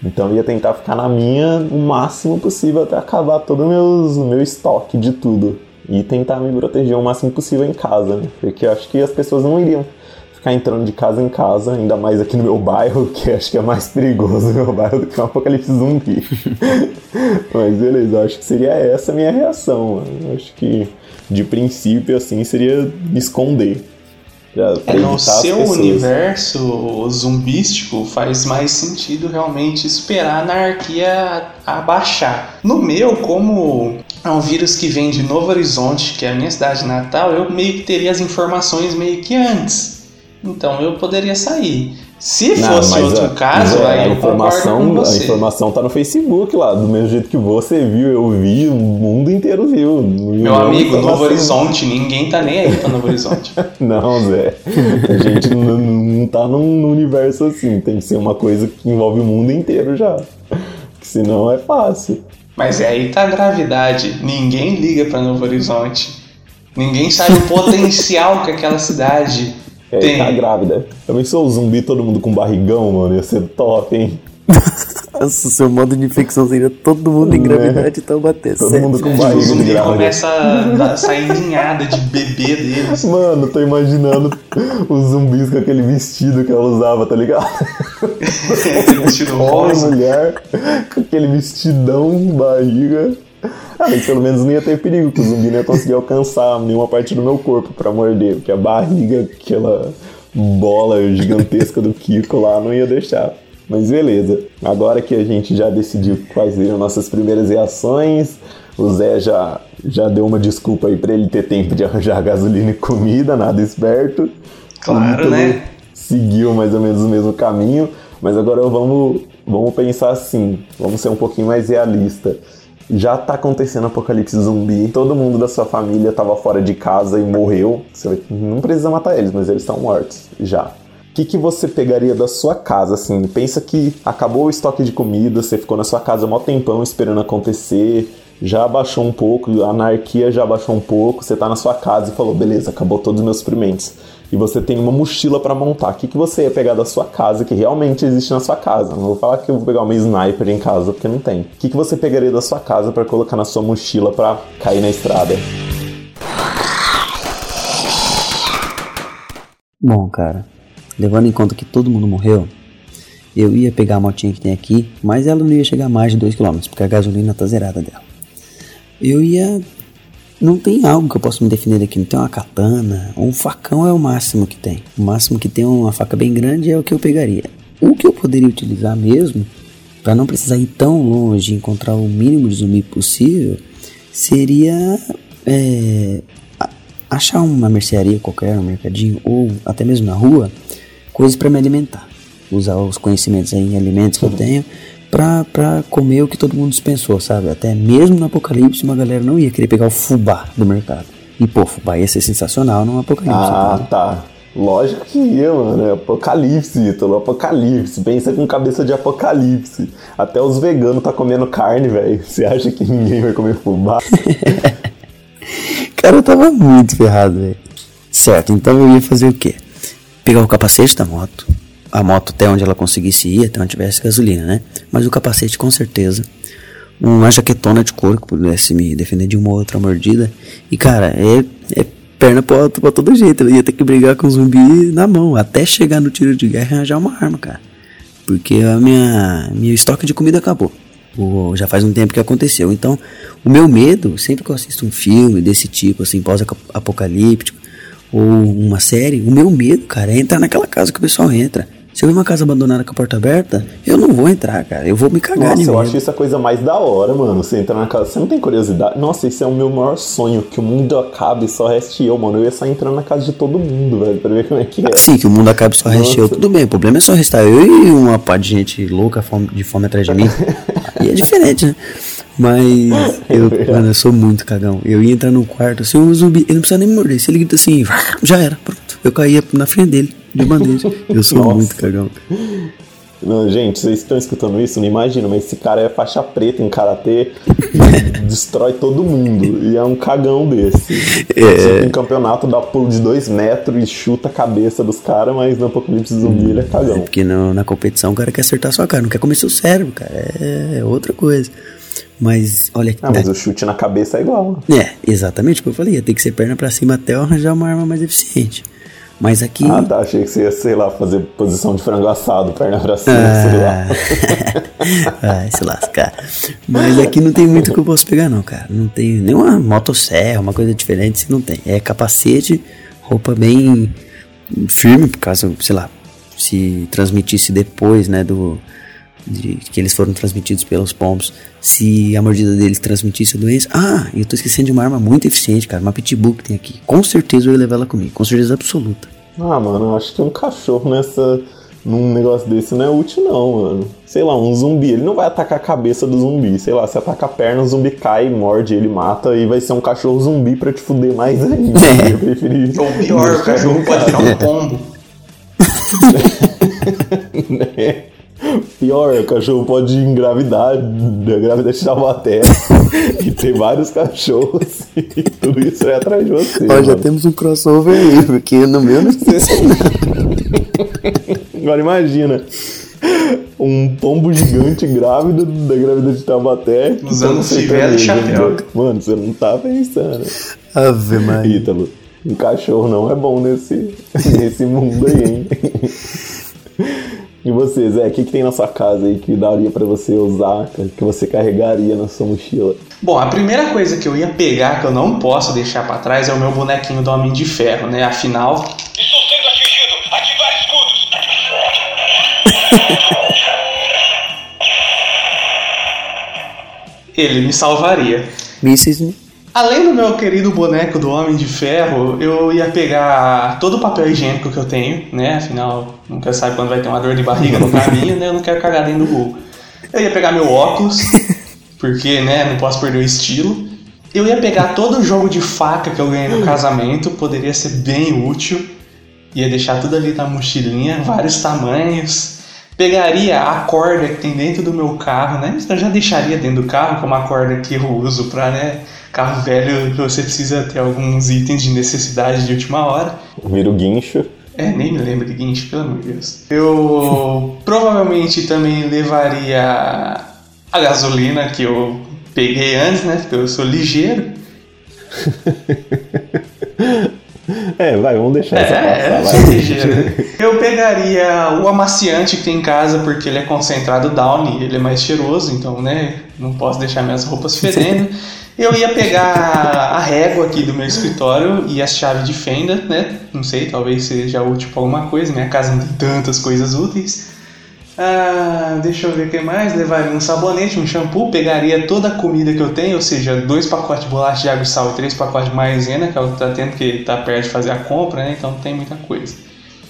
Speaker 1: Então eu ia tentar ficar na minha o máximo possível até acabar todo o meus, o meu estoque de tudo. E tentar me proteger o máximo possível em casa, né? Porque eu acho que as pessoas não iriam ficar entrando de casa em casa, ainda mais aqui no meu bairro, que acho que é mais perigoso o *laughs* meu bairro do que um apocalipse zumbi. *laughs* Mas beleza, eu acho que seria essa a minha reação, mano. Eu acho que de princípio, assim, seria me esconder.
Speaker 2: É, no seu
Speaker 1: pessoas.
Speaker 2: universo zumbístico faz mais sentido realmente esperar a anarquia abaixar. No meu, como é um vírus que vem de Novo Horizonte, que é a minha cidade natal, eu meio que teria as informações meio que antes. Então eu poderia sair. Se fosse outro
Speaker 1: a-
Speaker 2: caso,
Speaker 1: a
Speaker 2: aí eu concordo
Speaker 1: informação, a informação tá no Facebook lá, do mesmo jeito que você viu, eu vi, o mundo inteiro viu.
Speaker 2: Meu amigo, Novo Horizonte, ninguém tá nem aí pra Novo Horizonte. *laughs*
Speaker 1: Não, Zé. A gente não, não tá num num universo assim. Tem que ser uma coisa que envolve o mundo inteiro já. Porque senão é fácil.
Speaker 2: Mas é aí tá a gravidade. Ninguém liga pra Novo Horizonte. Ninguém sabe o potencial que aquela cidade
Speaker 1: É,
Speaker 2: tem.
Speaker 1: tá grávida. Também sou zumbi, todo mundo com barrigão, mano. Ia ser top, hein? *laughs*
Speaker 3: Nossa, seu modo de infecção seria todo mundo em gravidade e então bater.
Speaker 1: Todo
Speaker 3: Sério.
Speaker 1: mundo com
Speaker 2: O
Speaker 1: barriga de grávida.
Speaker 2: começa a sair *laughs* ninhada de bebê deles.
Speaker 1: Mano, tô imaginando os zumbis com aquele vestido que ela usava, tá ligado? *laughs*
Speaker 2: Vestido
Speaker 1: Homem,
Speaker 2: rosa.
Speaker 1: mulher, com aquele vestidão, barriga. Ah, mas pelo menos não ia ter perigo, que o zumbi não ia conseguir alcançar nenhuma parte do meu corpo pra morder, porque a barriga, aquela bola gigantesca do Kiko lá, não ia deixar. Mas beleza, agora que a gente já decidiu quais seriam nossas primeiras reações, o Zé já, já deu uma desculpa aí pra ele ter tempo de arranjar *laughs* gasolina e comida, nada esperto.
Speaker 2: Claro,
Speaker 1: Ítalo
Speaker 2: né?
Speaker 1: Seguiu mais ou menos o mesmo caminho, mas agora vamos, vamos pensar assim, vamos ser um pouquinho mais realista. Já tá acontecendo apocalipse zumbi, todo mundo da sua família tava fora de casa e morreu. Você não precisa matar eles, mas eles estão mortos já. Que, que você pegaria da sua casa, assim? Pensa que acabou o estoque de comida, você ficou na sua casa mó tempão esperando acontecer, já abaixou um pouco, a anarquia já abaixou um pouco, você tá na sua casa e falou, beleza, acabou todos os meus suprimentos. E você tem uma mochila pra montar. O que, que você ia pegar da sua casa que realmente existe na sua casa? Não vou falar que eu vou pegar uma sniper em casa, porque não tem. O que, que você pegaria da sua casa pra colocar na sua mochila pra cair na estrada?
Speaker 3: Bom, cara, levando em conta que todo mundo morreu, eu ia pegar a motinha que tem aqui, mas ela não ia chegar a mais de 2km, porque a gasolina tá zerada dela. Eu ia. Não tem algo que eu possa me defender aqui, não tem uma katana, um facão é o máximo que tem. O máximo que tem uma faca bem grande é o que eu pegaria. O que eu poderia utilizar mesmo, para não precisar ir tão longe e encontrar o mínimo de zumbi possível, seria é, achar uma mercearia qualquer, um mercadinho, ou até mesmo na rua, coisas para me alimentar. usar os conhecimentos aí em alimentos que eu tenho pra, pra comer o que todo mundo dispensou, sabe? Até mesmo no apocalipse uma galera não ia querer pegar o fubá do mercado. E pô, fubá ia ser sensacional no apocalipse.
Speaker 1: Ah,
Speaker 3: tá?
Speaker 1: tá. Lógico que ia, mano. É apocalipse, Ítalo. Apocalipse. Pensa com cabeça de apocalipse. Até os veganos tá comendo carne, velho. Você acha que ninguém vai comer fubá? *laughs*
Speaker 3: Cara, eu tava muito ferrado, velho. Certo, então eu ia fazer o quê? Pegar o capacete da moto, a moto até onde ela conseguisse ir, até onde tivesse gasolina, né? Mas o capacete com certeza. Uma jaquetona de couro que pudesse me defender de uma ou outra mordida. E cara, é, é perna pra, pra todo jeito. Eu ia ter que brigar com o zumbi na mão, até chegar no tiro de guerra e arranjar uma arma, cara. Porque a minha, minha estoque de comida acabou. Já faz um tempo que aconteceu. Então, o meu medo, sempre que eu assisto um filme desse tipo, assim, pós-apocalíptico, ou uma série, o meu medo, cara, é entrar naquela casa que o pessoal entra. Se eu ver uma casa abandonada com a porta aberta, eu não vou entrar, cara. Eu vou me cagar
Speaker 1: Nossa,
Speaker 3: de
Speaker 1: eu
Speaker 3: medo.
Speaker 1: acho isso a coisa mais da hora, mano. Você entrar na casa. Você não tem curiosidade? Nossa, esse é o meu maior sonho. Que o mundo acabe e só reste eu, mano. Eu ia só entrando na casa de todo mundo, velho, pra ver como é que é.
Speaker 3: Sim, que o mundo acabe só recheio.
Speaker 1: Nossa.
Speaker 3: Tudo bem, o problema é só restar eu e uma pá de gente louca de fome atrás de mim. *laughs* e é diferente, né? Mas eu, mano, eu sou muito cagão. Eu ia entrar no quarto, assim, um zumbi, ele não precisa nem me morder. Se ele grita assim, já era, pronto. Eu caía na frente dele, de bandeja. Eu sou
Speaker 1: Nossa.
Speaker 3: muito cagão.
Speaker 1: Não, gente, vocês estão escutando isso? Não imagina, mas esse cara é faixa preta em karatê, destrói todo mundo. E é um cagão desse.
Speaker 3: É.
Speaker 1: Em campeonato dá pulo de dois metros e chuta a cabeça dos caras, mas no Apocalipse Zumbi ele é
Speaker 3: É
Speaker 1: cagão.
Speaker 3: porque no- na competição o cara quer acertar sua cara, não quer comer seu cérebro, cara. É, é outra coisa. Mas, olha aqui.
Speaker 1: Ah, mas o chute na cabeça é igual.
Speaker 3: É, exatamente o que eu falei. Ia ter que ser perna pra cima até eu arranjar uma arma mais eficiente. Mas aqui.
Speaker 1: Ah, tá. Achei que você ia, sei lá, fazer posição de frango assado, perna pra cima, sei lá.
Speaker 3: Ai, *laughs* se lascar. Mas aqui não tem muito que eu posso pegar, não, cara. Não tem nenhuma motosserra, uma coisa diferente, se não tem. É capacete, roupa bem firme, por caso, sei lá, se transmitisse depois, né, do. De, que eles foram transmitidos pelos pombos, se a mordida deles transmitisse a doença. Ah, eu tô esquecendo de uma arma muito eficiente, cara, uma pitbull que tem aqui. Com certeza eu ia levar ela comigo, com certeza absoluta.
Speaker 1: Ah, mano, eu acho que um cachorro nessa. Num negócio desse não é útil, não, mano. Sei lá, um zumbi, ele não vai atacar a cabeça do zumbi. Sei lá, se ataca a perna, o zumbi cai, morde, ele mata e vai ser um cachorro zumbi pra te fuder mais ainda.
Speaker 3: É. *laughs*
Speaker 1: Eu preferi.
Speaker 2: Ou pior, o cachorro pode virar um pombo. *laughs*
Speaker 1: É. Pior, o cachorro pode engravidar, engravidar de Taubaté *laughs* e ter vários cachorros e tudo isso vai atrás de você.
Speaker 3: Ó, já temos um crossover aí, porque no meu não sei se
Speaker 1: Agora imagina. Um pombo gigante grávido da grávida de Taubaté.
Speaker 2: Usando
Speaker 1: todo
Speaker 2: fivela e chapéu.
Speaker 1: Mano, você não tá pensando.
Speaker 3: Ave Maria.
Speaker 1: Ítalo, um cachorro não é bom nesse, nesse mundo aí, hein? *laughs* E você, Zé, o que, que tem na sua casa aí que daria pra você usar, que você carregaria na sua mochila?
Speaker 2: Bom, a primeira coisa que eu ia pegar, que eu não posso deixar pra trás, é o meu bonequinho do Homem de Ferro, né? Afinal,
Speaker 6: Estou sendo atingido! Ativar escudos!
Speaker 2: ele me salvaria.
Speaker 3: Mísseis, né?
Speaker 2: Além do meu querido boneco do Homem de Ferro, eu ia pegar todo o papel higiênico que eu tenho, né? Afinal, nunca sabe quando vai ter uma dor de barriga no caminho, né? Eu não quero cagar dentro do gol. Eu ia pegar meu óculos, *laughs* porque, né, não posso perder o estilo. Eu ia pegar todo o jogo de faca que eu ganhei no casamento, poderia ser bem útil. Ia deixar tudo ali na mochilinha, vários tamanhos. Pegaria a corda que tem dentro do meu carro, né? Eu já deixaria dentro do carro, que é uma corda que eu uso pra, né? Carro velho, você precisa ter alguns itens de necessidade de última hora.
Speaker 1: Vira o guincho.
Speaker 2: É, nem me lembro de guincho, pelo amor de Deus. Eu provavelmente também levaria a gasolina que eu peguei antes, né? Porque eu sou ligeiro. *laughs*
Speaker 1: É, vai, vamos deixar essa
Speaker 2: É,
Speaker 1: passar,
Speaker 2: eu
Speaker 1: vai.
Speaker 2: sou *laughs* ligeiro. Eu pegaria o amaciante que tem em casa, porque ele é concentrado Downy, ele é mais cheiroso, então, né? Não posso deixar minhas roupas fedendo. *laughs* Eu ia pegar a régua aqui do meu escritório e a chave de fenda, né? Não sei, talvez seja útil pra alguma coisa. Minha casa não tem tantas coisas úteis. Ah, deixa eu ver o que mais. Levaria um sabonete, um shampoo, pegaria toda a comida que eu tenho, ou seja, dois pacotes de bolacha de água e sal e três pacotes de maisena, que é o que tá tendo, que tá perto de fazer a compra, né? Então tem muita coisa.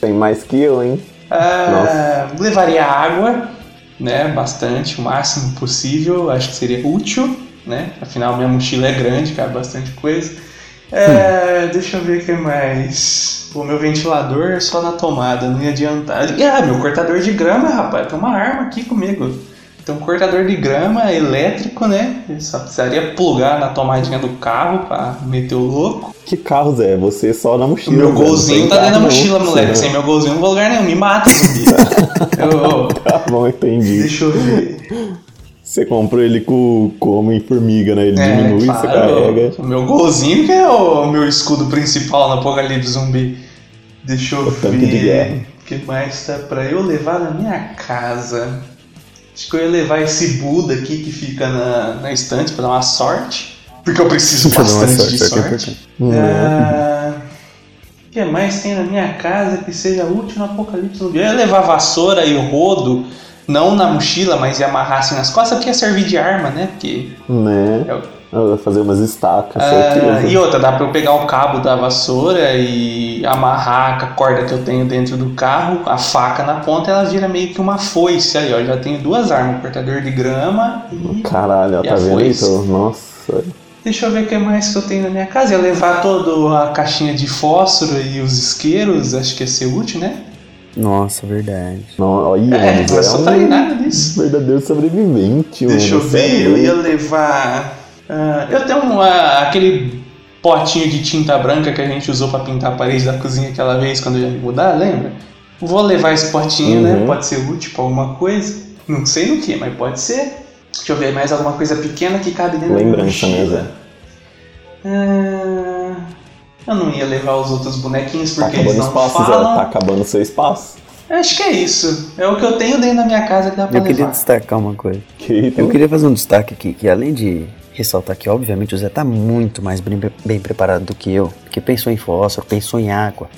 Speaker 1: Tem mais que eu, hein?
Speaker 2: Ah, levaria água, né? Bastante, o máximo possível. Acho que seria útil, né? Afinal, minha mochila é grande, cabe bastante coisa. É, Deixa eu ver o que mais. O meu ventilador é só na tomada, não ia adiantar. Ah, meu cortador de grama, rapaz, tem uma arma aqui comigo. Tem um cortador de grama elétrico, né? Eu só precisaria plugar na tomadinha do carro pra meter o louco.
Speaker 1: Que carros é? Você só na
Speaker 2: O
Speaker 1: mochila.
Speaker 2: meu
Speaker 1: velho, não
Speaker 2: golzinho tá dentro da
Speaker 1: carro,
Speaker 2: mochila,
Speaker 1: não.
Speaker 2: moleque. Sem meu golzinho não vou lugar nenhum. Me mata, zumbi. *laughs* Eu-
Speaker 1: Tá bom, entendi.
Speaker 2: deixa eu ver.
Speaker 1: Você comprou ele com, com homem-formiga, né? Ele diminui, você
Speaker 2: É, claro,
Speaker 1: carrega.
Speaker 2: O meu golzinho que é o meu escudo principal no Apocalipse Zumbi. Deixa eu
Speaker 1: O de
Speaker 2: ver. O que mais tá pra eu levar na minha casa? Acho que eu ia levar esse Buda aqui que fica na, na estante pra dar uma sorte. Porque eu preciso *laughs* bastante de
Speaker 3: sorte, é
Speaker 2: sorte.
Speaker 3: importante.
Speaker 2: Ah, O que mais tem na minha casa que seja útil no apocalipse zumbi? Eu ia levar vassoura e rodo, não na mochila, mas ia amarrar assim nas costas, porque ia servir de arma, né? Porque.
Speaker 1: Né?
Speaker 2: é
Speaker 1: Eu vou fazer umas estacas,
Speaker 2: Ah, e outra, dá pra eu pegar o cabo da vassoura e amarrar com a corda que eu tenho dentro do carro, a faca na ponta, ela vira meio que uma foice aí, ó. Já tenho duas armas, cortador de grama e.
Speaker 1: Caralho, ó,
Speaker 2: E
Speaker 1: tá vendo
Speaker 2: foice?
Speaker 1: isso? Nossa.
Speaker 2: Deixa eu ver o que mais que eu tenho na minha casa. Ia levar toda a caixinha de fósforo e os isqueiros, acho que ia ser útil, né?
Speaker 3: Nossa, verdade.
Speaker 1: Não, olha,
Speaker 2: É,
Speaker 1: mano,
Speaker 2: eu sou
Speaker 1: um
Speaker 2: treinado nisso.
Speaker 1: verdadeiro sobrevivente,
Speaker 2: Deixa eu
Speaker 1: mano. Você é
Speaker 2: ver, eu ia levar. ah, eu tenho um, ah, aquele potinho de tinta branca que a gente usou pra pintar a parede da cozinha aquela vez quando eu ia me mudar, lembra? Vou levar esse potinho, né?
Speaker 1: Uhum.
Speaker 2: Pode ser útil pra alguma coisa. Não sei no que, mas pode ser. Deixa eu ver mais alguma coisa pequena que cabe dentro
Speaker 1: Lembrança,
Speaker 2: da
Speaker 1: né,
Speaker 2: mochila.
Speaker 1: Zé?
Speaker 2: Ah, eu não ia levar os outros bonequinhos
Speaker 1: Tá
Speaker 2: porque eles
Speaker 1: acabando o
Speaker 2: não
Speaker 1: espaço, Zé.
Speaker 2: falam.
Speaker 1: Tá acabando o seu espaço.
Speaker 2: Acho que é isso. É o que eu tenho dentro da minha casa que dá pra
Speaker 3: Eu queria
Speaker 2: levar.
Speaker 3: destacar uma coisa.
Speaker 1: Que
Speaker 3: Eu queria fazer um destaque aqui, que além de ressaltar que, obviamente, o Zé tá muito mais bem, bem preparado do que eu, porque pensou em fósforo, pensou em água.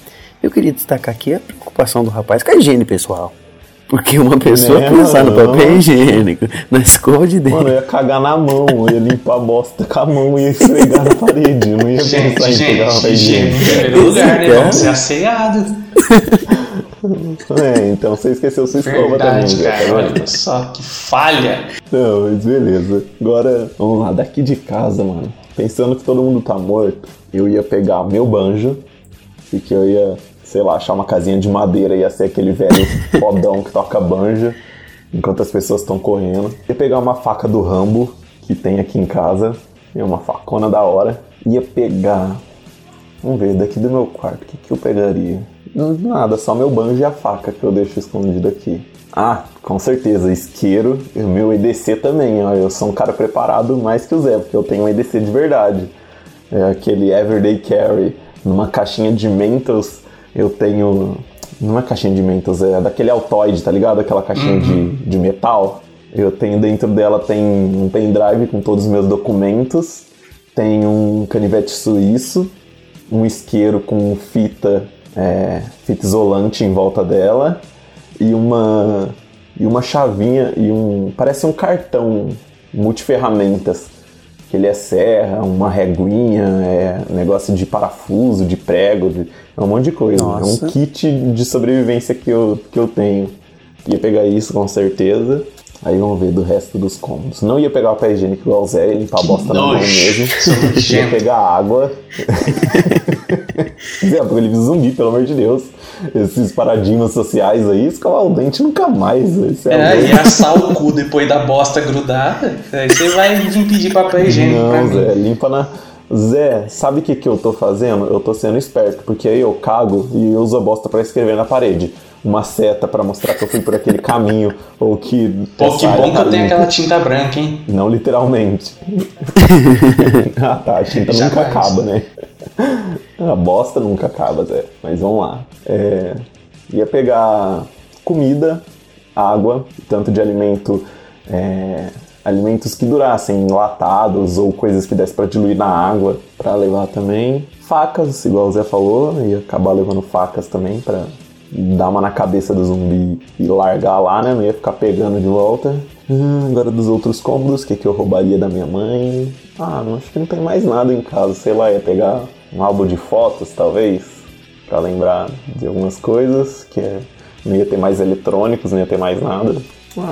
Speaker 3: Eu queria destacar aqui a preocupação do rapaz com a higiene pessoal. Porque uma pessoa
Speaker 1: Né,
Speaker 3: pensar no
Speaker 1: mano?
Speaker 3: papel higiênico, na escova de dente.
Speaker 1: Mano, eu ia cagar na mão, eu ia limpar a bosta com a mão e ia esfregar na parede. Eu não ia pensar
Speaker 2: Gente,
Speaker 1: em pegar uma
Speaker 2: gente, higiene em
Speaker 1: higiene.
Speaker 2: primeiro lugar, né? Vamos ser asseado.
Speaker 1: É, então você esqueceu sua escova também.
Speaker 2: Verdade,
Speaker 1: Zé,
Speaker 2: cara. Olha só que falha.
Speaker 1: Não, mas beleza. Agora, vamos lá, daqui de casa, mano. Pensando que todo mundo tá morto, eu ia pegar meu banjo e que eu ia, sei lá, achar uma casinha de madeira, ia ser aquele velho *laughs* fodão que toca banjo enquanto as pessoas estão correndo. Ia pegar uma faca do Rambo que tem aqui em casa, é uma facona da hora. Ia pegar. Vamos ver, daqui do meu quarto, o que, que eu pegaria? Nada, só meu banjo e a faca que eu deixo escondido aqui. Ah, com certeza, isqueiro e o meu EDC também, ó. Eu sou um cara preparado mais que o Zé, porque eu tenho um EDC de verdade. É aquele Everyday Carry. Numa caixinha de Mentos, eu tenho. Não é caixinha de Mentos, é daquele Altoid, tá ligado? Aquela caixinha de, de metal. Eu tenho dentro dela tem um pendrive com todos os meus documentos, tem um canivete suíço, um isqueiro com fita, é, fita isolante em volta dela e uma e uma chavinha e um parece um cartão multiferramentas que ele é serra, uma reguinha, é negócio de parafuso, de prego, de, é um monte de coisa.
Speaker 3: Nossa.
Speaker 1: É um kit de sobrevivência que eu, que eu tenho. Ia pegar isso com certeza. Aí vamos ver do resto dos cômodos. Não ia pegar o pé higiênico igual o Zé, limpar a bosta na mão mesmo. *laughs* Ia pegar água. *laughs* Zé, apocalipse zumbi, pelo amor de Deus. Esses paradigmas sociais aí, escovar o dente nunca mais. Esse é,
Speaker 2: É, e assar o cu depois da bosta grudada. Aí você vai vir pedir papel higiênico pra
Speaker 1: Não,
Speaker 2: mim.
Speaker 1: Zé, limpa na. Zé, sabe o que, que eu tô fazendo? Eu tô sendo esperto, porque aí eu cago e uso a bosta pra escrever na parede. Uma seta pra mostrar que eu fui por aquele caminho, ou que.
Speaker 2: Pô, que bom que eu tenho aquela tinta branca, hein?
Speaker 1: Não literalmente. *laughs* ah tá, a tinta nunca
Speaker 2: Jamais.
Speaker 1: acaba, né? A bosta nunca acaba, Zé. Mas vamos lá. É, ia pegar comida, água, tanto de alimento. é, alimentos que durassem, enlatados ou coisas que desse pra diluir na água pra levar também. Facas, igual o Zé falou, ia acabar levando facas também pra dar uma na cabeça do zumbi e largar lá, né? Não ia ficar pegando de volta. Hum, agora dos outros cômodos, o que, que eu roubaria da minha mãe? Ah, não acho que não tem mais nada em casa. Sei lá, ia pegar um álbum de fotos, talvez, pra lembrar de algumas coisas. Que é... Não ia ter mais eletrônicos, não ia ter mais nada.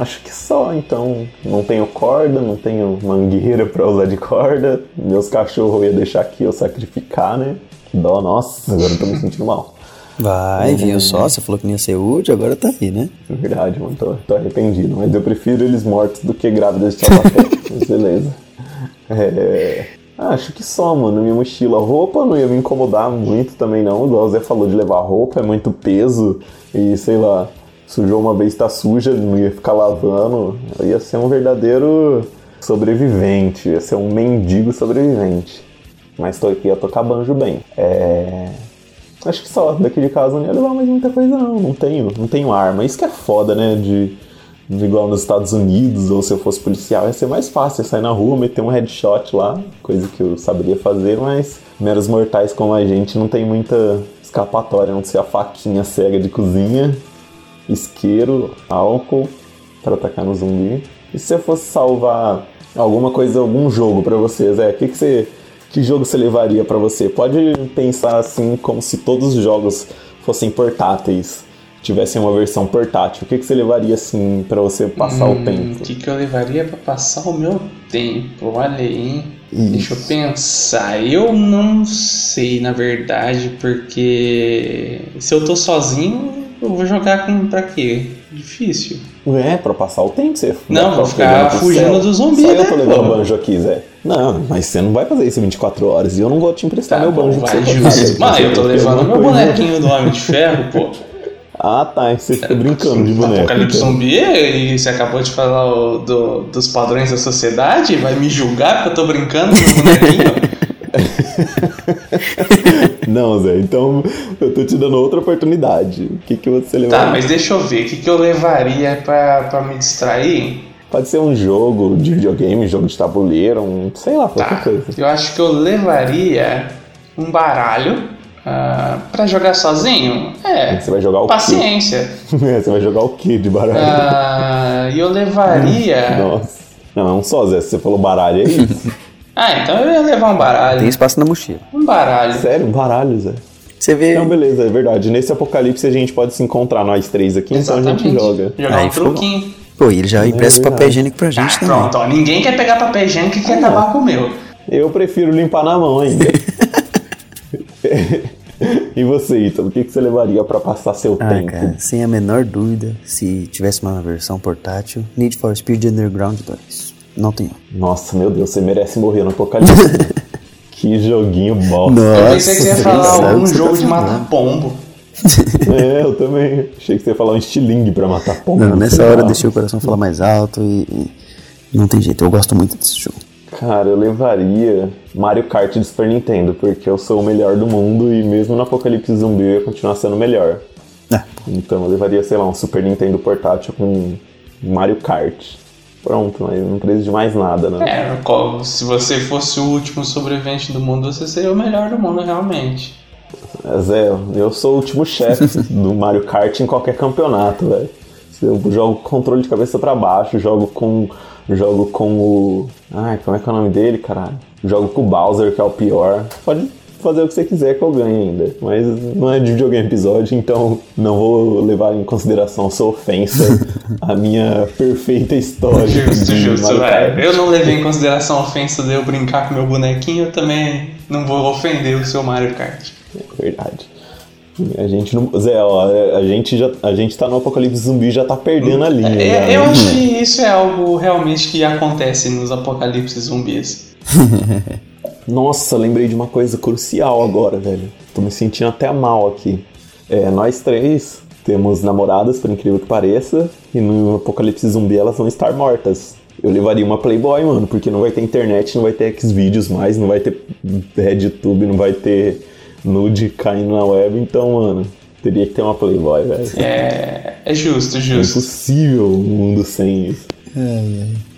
Speaker 1: Acho que só, então. Não tenho corda, não tenho mangueira pra usar de corda. Meus cachorros ia deixar aqui eu sacrificar, né? Que dó, nossa, agora eu tô me sentindo mal.
Speaker 3: Vai, viu só? Você falou que não ia ser útil, agora tá aí, né?
Speaker 1: É verdade, mano, tô, tô arrependido. Mas eu prefiro eles mortos do que grávidas de Taubaté. *laughs* mas beleza. É, Acho que só, mano. Minha mochila, roupa não ia me incomodar muito também, não. Igual o Zé falou de levar roupa, é muito peso. E sei lá, sujou uma vez, tá suja, não ia ficar lavando. Eu ia ser um verdadeiro sobrevivente. Ia ser um mendigo sobrevivente. Mas tô aqui, eu tocar banjo bem. É. Acho que só, daqui de casa não ia levar mais muita coisa, não. Não tenho, não tenho arma. Isso que é foda, né? De, de igual nos Estados Unidos, ou se eu fosse policial, ia ser mais fácil sair na rua, meter um headshot lá, coisa que eu saberia fazer, mas meros mortais como a gente não tem muita escapatória, não ser a faquinha cega de cozinha, isqueiro, álcool para atacar no zumbi. E se você fosse salvar alguma coisa, algum jogo para vocês, é, que que você que jogo você levaria para você? Pode pensar assim como se todos os jogos fossem portáteis, tivessem uma versão portátil. O que, que você levaria assim para você passar
Speaker 2: Hum,
Speaker 1: o tempo?
Speaker 2: O que, que eu levaria pra passar o meu tempo? Olha aí, hein? Deixa eu pensar. Eu não sei, na verdade, porque se eu tô sozinho, eu vou jogar com pra quê? Difícil.
Speaker 1: É, pra passar o tempo, você
Speaker 2: Não, vou ficar fugindo do zumbi,
Speaker 1: Só
Speaker 2: né,
Speaker 1: eu tô levando
Speaker 2: pô?
Speaker 1: banjo aqui, Zé. Não, mas você não vai fazer isso 24 horas e eu não vou te emprestar
Speaker 2: Tá
Speaker 1: meu banjo. que
Speaker 2: vai, justo. *laughs* Mas eu tô levando meu
Speaker 1: coisa?
Speaker 2: bonequinho do Homem de Ferro, pô.
Speaker 1: Ah, tá. Você fica brincando de boneco.
Speaker 2: Apocalipse
Speaker 1: então.
Speaker 2: zumbi e você acabou de falar o- do- dos padrões da sociedade? Vai me julgar porque eu tô brincando com o bonequinho? *laughs* *laughs*
Speaker 1: Não, Zé, então eu tô te dando outra oportunidade. O que, que você levaria?
Speaker 2: tá, mas deixa eu ver. O que, que eu levaria pra, pra me distrair?
Speaker 1: Pode ser um jogo de videogame, jogo de tabuleiro, um, sei lá, qualquer
Speaker 2: Tá,
Speaker 1: coisa.
Speaker 2: eu acho que eu levaria um baralho ah, pra jogar sozinho. É,
Speaker 1: Você vai jogar o
Speaker 2: paciência.
Speaker 1: quê? *laughs* você vai jogar o quê de baralho?
Speaker 2: Ah, E eu levaria. *laughs*
Speaker 1: Nossa. Não, é um só, Zé. Você falou baralho, é isso.
Speaker 2: Ah, então eu ia levar um
Speaker 3: Tem
Speaker 2: baralho.
Speaker 3: espaço na mochila.
Speaker 2: Um baralho.
Speaker 1: Sério, baralho, Zé.
Speaker 3: Você vê.
Speaker 1: Não, beleza, é verdade. Nesse apocalipse a gente pode se encontrar nós três aqui, então a
Speaker 2: Exatamente.
Speaker 1: gente joga.
Speaker 2: Jogar
Speaker 3: Aí
Speaker 2: um truquinho.
Speaker 3: Pô, e ele já empresta
Speaker 1: verdade.
Speaker 3: papel higiênico pra gente
Speaker 2: Ah,
Speaker 3: também.
Speaker 2: pronto, ó. Ninguém quer pegar papel higiênico e quer acabar com o meu.
Speaker 1: Eu prefiro limpar na mão ainda. *laughs* *laughs* e você, Ítalo, o que, que você levaria pra passar seu
Speaker 3: Ah,
Speaker 1: tempo?
Speaker 3: cara, sem a menor dúvida, se tivesse uma versão portátil, Need for Speed Underground 2. Não tem.
Speaker 1: Nossa, meu Deus, você merece morrer no apocalipse. *laughs* que joguinho bosta.
Speaker 2: Eu pensei que você ia falar algum jogo
Speaker 3: tá
Speaker 2: de matar pombo. *laughs*
Speaker 1: É, eu também. Achei que você ia falar um estilingue pra matar pombo.
Speaker 3: Não, nessa hora deixei o coração falar mais alto e, e não tem jeito, eu gosto muito desse jogo.
Speaker 1: Cara, eu levaria Mario Kart de Super Nintendo, porque eu sou o melhor do mundo e mesmo no apocalipse zumbi eu ia continuar sendo o melhor.
Speaker 3: Ah,
Speaker 1: Então eu levaria, sei lá, um Super Nintendo portátil com Mario Kart. Pronto, mas não preciso de mais nada, né?
Speaker 2: É, qual- se você fosse o último sobrevivente do mundo, você seria o melhor do mundo, realmente.
Speaker 1: Zé, eu sou o último chefe *laughs* do Mario Kart em qualquer campeonato, velho. Eu jogo controle de cabeça pra baixo, jogo com. Jogo com o. Ai, como é que é o nome dele, caralho? Jogo com o Bowser, que é o pior. Pode fazer o que você quiser que eu ganhe ainda. Mas não é de videogame episódio, então não vou levar em consideração sua ofensa a minha perfeita história.
Speaker 2: Justo, justo.
Speaker 1: Mario
Speaker 2: é. Eu não levei em consideração a ofensa de eu brincar com meu bonequinho, eu também não vou ofender o seu Mario Kart.
Speaker 1: Verdade. A gente não. Zé, ó, a gente, já, a gente tá no apocalipse zumbi e já tá perdendo a linha.
Speaker 2: É,
Speaker 1: já,
Speaker 2: eu
Speaker 1: né?
Speaker 2: acho que isso é algo realmente que acontece nos apocalipses zumbis. *laughs*
Speaker 1: Nossa, lembrei de uma coisa crucial agora, velho. Tô me sentindo até mal aqui. É, nós três temos namoradas, por incrível que pareça, e no apocalipse zumbi elas vão estar mortas. Eu levaria uma Playboy, mano, porque não vai ter internet, não vai ter Xvideos mais, não vai ter RedTube, não vai ter nude caindo na web, então, mano, teria que ter uma Playboy, velho.
Speaker 2: É, é justo,
Speaker 1: É
Speaker 2: justo.
Speaker 1: impossível um mundo sem isso.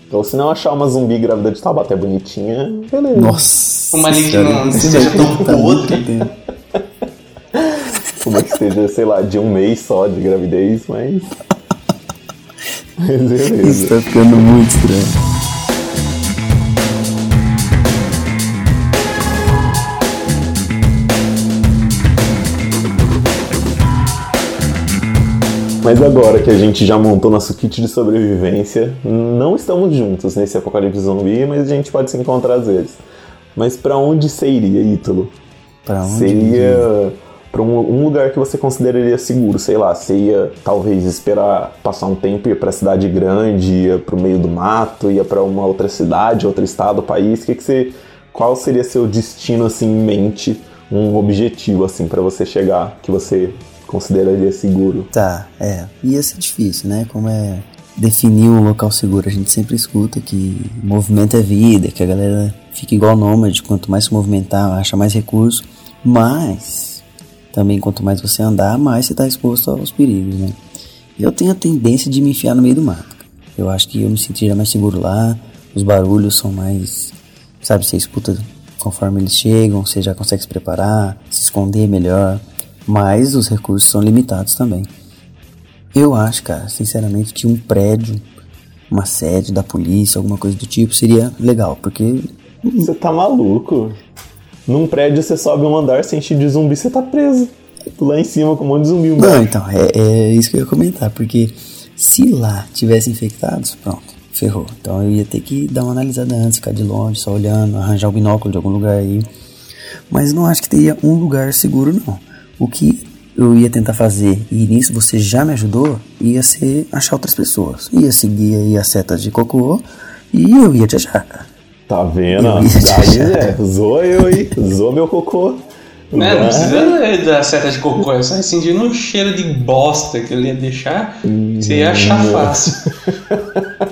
Speaker 1: Então, se não achar uma zumbi grávida de Taubaté bonitinha, beleza.
Speaker 3: Nossa.
Speaker 2: Uma ali que não esteja tão
Speaker 3: tá
Speaker 2: podre.
Speaker 1: é *laughs* que seja, sei lá, de um mês só de gravidez, mas. *laughs* Mas
Speaker 3: Isso
Speaker 1: beleza.
Speaker 3: tá ficando muito estranho.
Speaker 1: Mas agora que a gente já montou nosso kit de sobrevivência, não estamos juntos nesse apocalipse zumbi, mas a gente pode se encontrar às vezes. Mas pra onde você iria, Ítalo?
Speaker 3: Pra onde?
Speaker 1: Seria pra um, um lugar que você consideraria seguro, sei lá, você ia talvez esperar passar um tempo, ia pra cidade grande, ia pro meio do mato, ia pra uma outra cidade, outro estado, país, que que você, qual seria seu destino assim em mente, um objetivo assim pra você chegar, que você consideraria seguro?
Speaker 3: Tá, é. Ia ser difícil, né? Como é definir um local seguro. A gente sempre escuta que movimento é vida, que a galera fica igual nômade, quanto mais se movimentar, acha mais recurso. Mas também quanto mais você andar, mais você está exposto aos perigos, né? Eu tenho a tendência de me enfiar no meio do mato. Eu acho que eu me sentiria mais seguro lá, os barulhos são mais, sabe, você escuta conforme eles chegam, você já consegue se preparar, se esconder melhor, mas os recursos são limitados também. Eu acho, cara, sinceramente, que um prédio, uma sede da polícia, alguma coisa do tipo, seria legal, porque
Speaker 1: Você tá maluco? Num prédio você sobe um andar, sem enche de zumbi, você tá preso. Lá em cima com um monte de zumbi
Speaker 3: Não,
Speaker 1: embaixo.
Speaker 3: então, é, é isso que eu ia comentar, porque se lá tivesse infectados, pronto, ferrou. Então eu ia ter que dar uma analisada antes, ficar de longe, só olhando, arranjar o binóculo de algum lugar aí. Mas não acho que teria um lugar seguro, não. O que eu ia tentar fazer, e nisso você já me ajudou, ia ser achar outras pessoas. Ia seguir aí as setas de cocô e eu ia te achar.
Speaker 1: Tá vendo?
Speaker 3: Eu ia te achar.
Speaker 1: é, zoa eu aí, zoa meu cocô.
Speaker 2: Né? Não precisa da seta de cocô, é só sentindo um cheiro de bosta que ele ia deixar, você ia achar fácil. *laughs*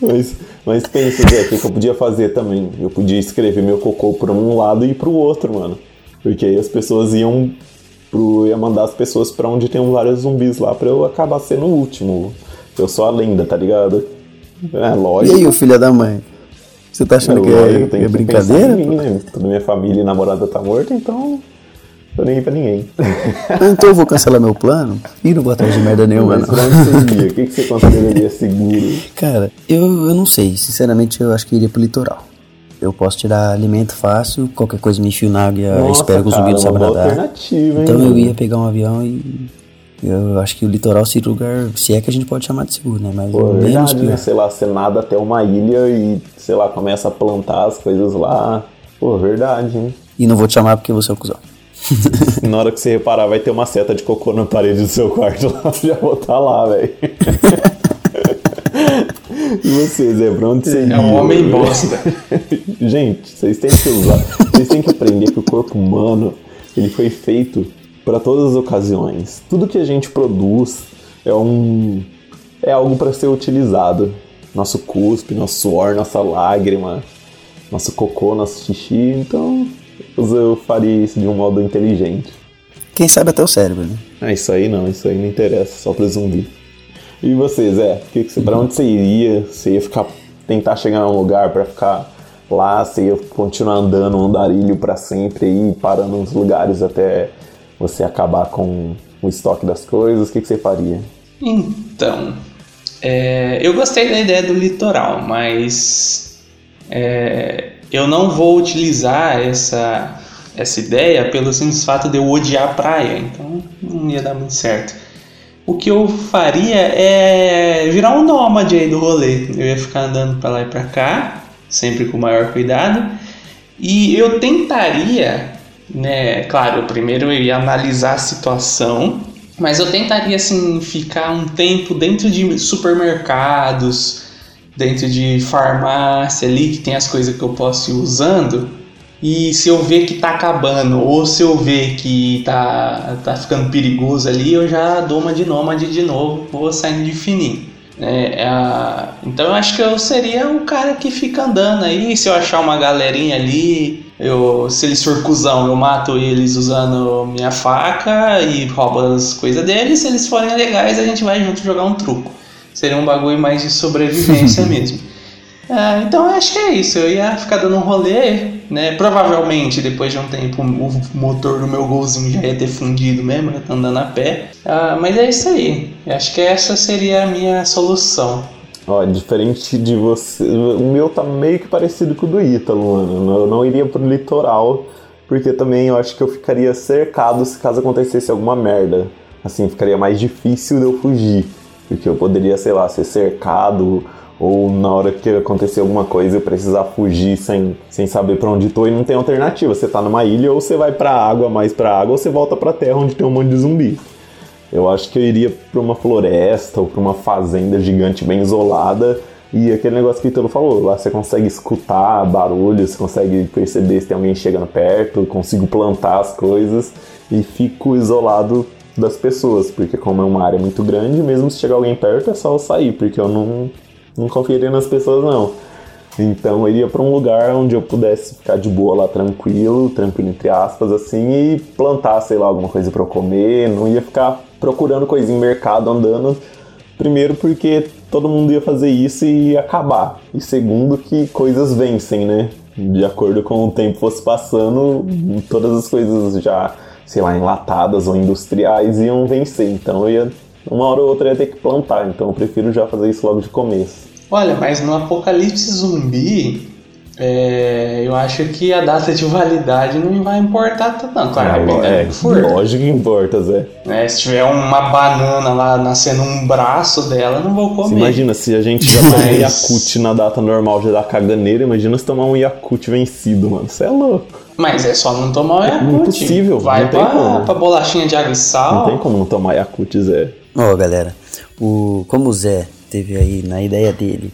Speaker 1: Mas, mas pensa, Zé, o que que eu podia fazer também? Eu podia escrever meu cocô pra um lado e pro outro, mano. Porque aí as pessoas iam pro. ia mandar as pessoas pra onde tem vários zumbis lá pra eu acabar sendo o último. Eu sou a lenda, tá ligado? É
Speaker 3: E
Speaker 1: lógico.
Speaker 3: aí, ô filho da mãe? Você tá achando que
Speaker 1: lógico,
Speaker 3: é,
Speaker 1: tem
Speaker 3: é
Speaker 1: que
Speaker 3: brincadeira?
Speaker 1: em mim, né? Toda minha família e namorada tá morta, então. Tô nem aí pra ninguém.
Speaker 3: Então eu vou cancelar meu plano e não vou atrás de merda nenhuma,
Speaker 1: Mas
Speaker 3: não.
Speaker 1: O que, que você consideraria seguro?
Speaker 3: Cara, eu, eu não sei. Sinceramente, eu acho que iria pro litoral. Eu posso tirar alimento fácil, qualquer coisa me enfio na água e espero que o zumbi não saiba nadar. Então eu ia pegar um avião e. Eu acho que o litoral seria o lugar, se é que a gente pode chamar de seguro, né? Mas
Speaker 1: Pô, é
Speaker 3: menos
Speaker 1: verdade, né? Sei lá, você nada até uma ilha e, sei lá, começa a plantar as coisas lá. Pô, verdade, hein?
Speaker 3: E não vou te chamar porque você é o cuzão. *laughs*
Speaker 1: Na hora que você reparar, vai ter uma seta de cocô na parede do seu quarto lá. *laughs* Já vou estar lá, velho. *laughs* E vocês, Zé, pra onde você
Speaker 2: É um homem bosta.
Speaker 1: Gente, vocês têm que usar. Vocês têm que aprender que o corpo humano ele foi feito para todas as ocasiões. Tudo que a gente produz é um é algo para ser utilizado. Nosso cuspe, nosso suor, nossa lágrima, nosso cocô, nosso xixi. Então, eu faria isso de um modo inteligente.
Speaker 3: Quem sabe até o cérebro, né?
Speaker 1: Ah, isso aí não, isso aí não interessa, só pra zumbi. E você, Zé? Que que você, pra onde você iria? Você ia ficar, tentar chegar num lugar pra ficar lá? Você ia continuar andando um andarilho pra sempre aí, parando nos lugares até você acabar com o estoque das coisas? O que, que você faria?
Speaker 2: Então, é, eu gostei da ideia do litoral, mas é, eu não vou utilizar essa, essa ideia pelo simples fato de eu odiar a praia, então não ia dar muito certo. O que eu faria é virar um nômade aí do rolê. Eu ia ficar andando pra lá e pra cá, sempre com o maior cuidado. E eu tentaria, né, claro, primeiro eu ia analisar a situação, mas eu tentaria assim ficar um tempo dentro de supermercados, dentro de farmácia ali que tem as coisas que eu posso ir usando. E se eu ver que tá acabando, ou se eu ver que tá, tá ficando perigoso ali, eu já dou uma de nômade de novo, vou saindo de fininho. É, é a- então eu acho que eu seria o cara que fica andando aí. Se eu achar uma galerinha ali, eu, se eles for cuzão, eu mato eles usando minha faca e roubo as coisas deles. Se eles forem legais, a gente vai junto jogar um truco. Seria um bagulho mais de sobrevivência *laughs* mesmo. É, então eu acho que é isso. Eu ia ficar dando um rolê, né? Provavelmente depois de um tempo o motor do meu golzinho já ia ter fundido mesmo, eu tô andando a pé. Ah, mas é isso aí. Eu acho que essa seria a minha solução.
Speaker 1: Ó, diferente de você, o meu tá meio que parecido com o do Ítalo, mano. Eu não iria pro litoral. porque também eu acho que eu ficaria cercado se caso acontecesse alguma merda. Assim, ficaria mais difícil de eu fugir, porque eu poderia, sei lá, ser cercado ou na hora que acontecer alguma coisa eu precisar fugir sem, sem saber para onde tô e não tem alternativa. Você tá numa ilha ou você vai pra água, mais pra água, ou você volta pra terra onde tem um monte de zumbi. Eu acho que eu iria pra uma floresta ou pra uma fazenda gigante bem isolada e aquele negócio que o Ítalo falou, lá você consegue escutar barulho, você consegue perceber se tem alguém chegando perto, consigo plantar as coisas e fico isolado das pessoas, porque como é uma área muito grande, mesmo se chegar alguém perto é só eu sair, porque eu não, não confiaria nas pessoas não. Então eu iria para um lugar onde eu pudesse ficar de boa lá tranquilo, tranquilo entre aspas assim, e plantar, sei lá, alguma coisa para eu comer, não ia ficar procurando coisinha em mercado andando. Primeiro porque todo mundo ia fazer isso e ia acabar. E segundo que coisas vencem, né? De acordo com o tempo fosse passando, todas as coisas já, sei lá, enlatadas ou industriais iam vencer. Então eu ia uma hora ou outra ia ter que plantar, então eu prefiro já fazer isso logo de começo.
Speaker 2: Olha, mas no apocalipse zumbi, é, eu acho que a data de validade não vai importar tanto, não. Claro, dependendo
Speaker 1: é,
Speaker 2: que for.
Speaker 1: lógico que importa, Zé.
Speaker 2: né? Se tiver uma banana lá nascendo um braço dela, eu não vou
Speaker 1: Você
Speaker 2: comer.
Speaker 1: imagina se a gente já tomar um Yakut na data normal já dá caganeira, imagina se tomar um Yakut vencido, mano. Você é louco.
Speaker 2: Mas é só não tomar o Yakult.
Speaker 1: impossível,
Speaker 2: Vai
Speaker 1: não tem
Speaker 2: pra,
Speaker 1: como.
Speaker 2: pra bolachinha de água e
Speaker 1: Não
Speaker 2: sal.
Speaker 1: tem como não tomar Yakut, Zé.
Speaker 3: Ó, galera, o, como o Zé teve aí na ideia dele,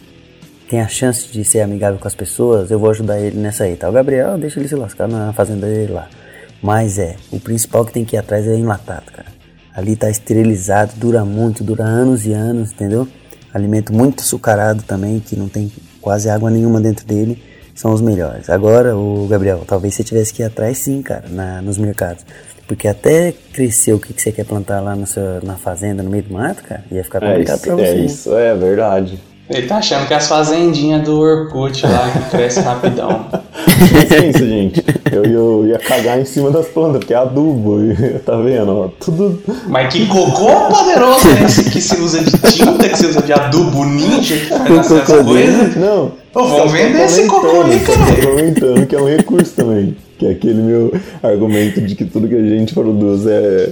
Speaker 3: tem a chance de ser amigável com as pessoas, eu vou ajudar ele nessa aí, tá? O Gabriel, deixa ele se lascar na fazenda dele lá. Mas é, o principal que tem que ir atrás é enlatado, cara. Ali tá esterilizado, dura muito, dura anos e anos, entendeu? Alimento muito açucarado também, que não tem quase água nenhuma dentro dele, são os melhores. Agora, o Gabriel, talvez você tivesse que ir atrás sim, cara, na, nos mercados. Porque até crescer o que, que você quer plantar lá no seu, na fazenda, no meio do mato, cara, ia ficar
Speaker 1: É
Speaker 3: complicado
Speaker 1: isso,
Speaker 3: pra você.
Speaker 1: é
Speaker 3: hein?
Speaker 1: isso, é verdade.
Speaker 2: Ele tá achando que é as fazendinhas do Orkut lá que cresce rapidão. *laughs*
Speaker 1: Mas pensa, gente, eu, eu ia cagar em cima das plantas, porque é adubo, *laughs* tá vendo? tudo.
Speaker 2: Mas que cocô poderoso é esse que se usa de tinta, que se usa de adubo ninja, que faz *laughs* essas coisas?
Speaker 1: Não. Tô
Speaker 2: vender esse cocô aí, cara.
Speaker 1: comentando que é um recurso também. Que é aquele meu argumento de que tudo que a gente produz é,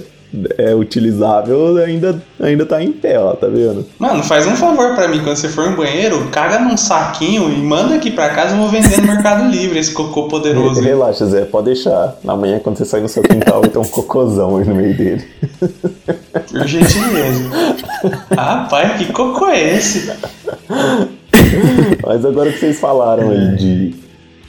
Speaker 1: é utilizável ainda, ainda tá em pé, ó, tá vendo?
Speaker 2: Mano, faz um favor pra mim, quando você for no banheiro, caga num saquinho e manda aqui pra casa, eu vou vender no Mercado Livre esse cocô poderoso.
Speaker 1: Relaxa, Zé, pode deixar. Amanhã, quando você sair no seu quintal, vai ter um cocôzão aí no meio dele.
Speaker 2: Por gentileza. *laughs* Rapaz, que cocô é esse? *laughs*
Speaker 1: Mas agora que vocês falaram aí de,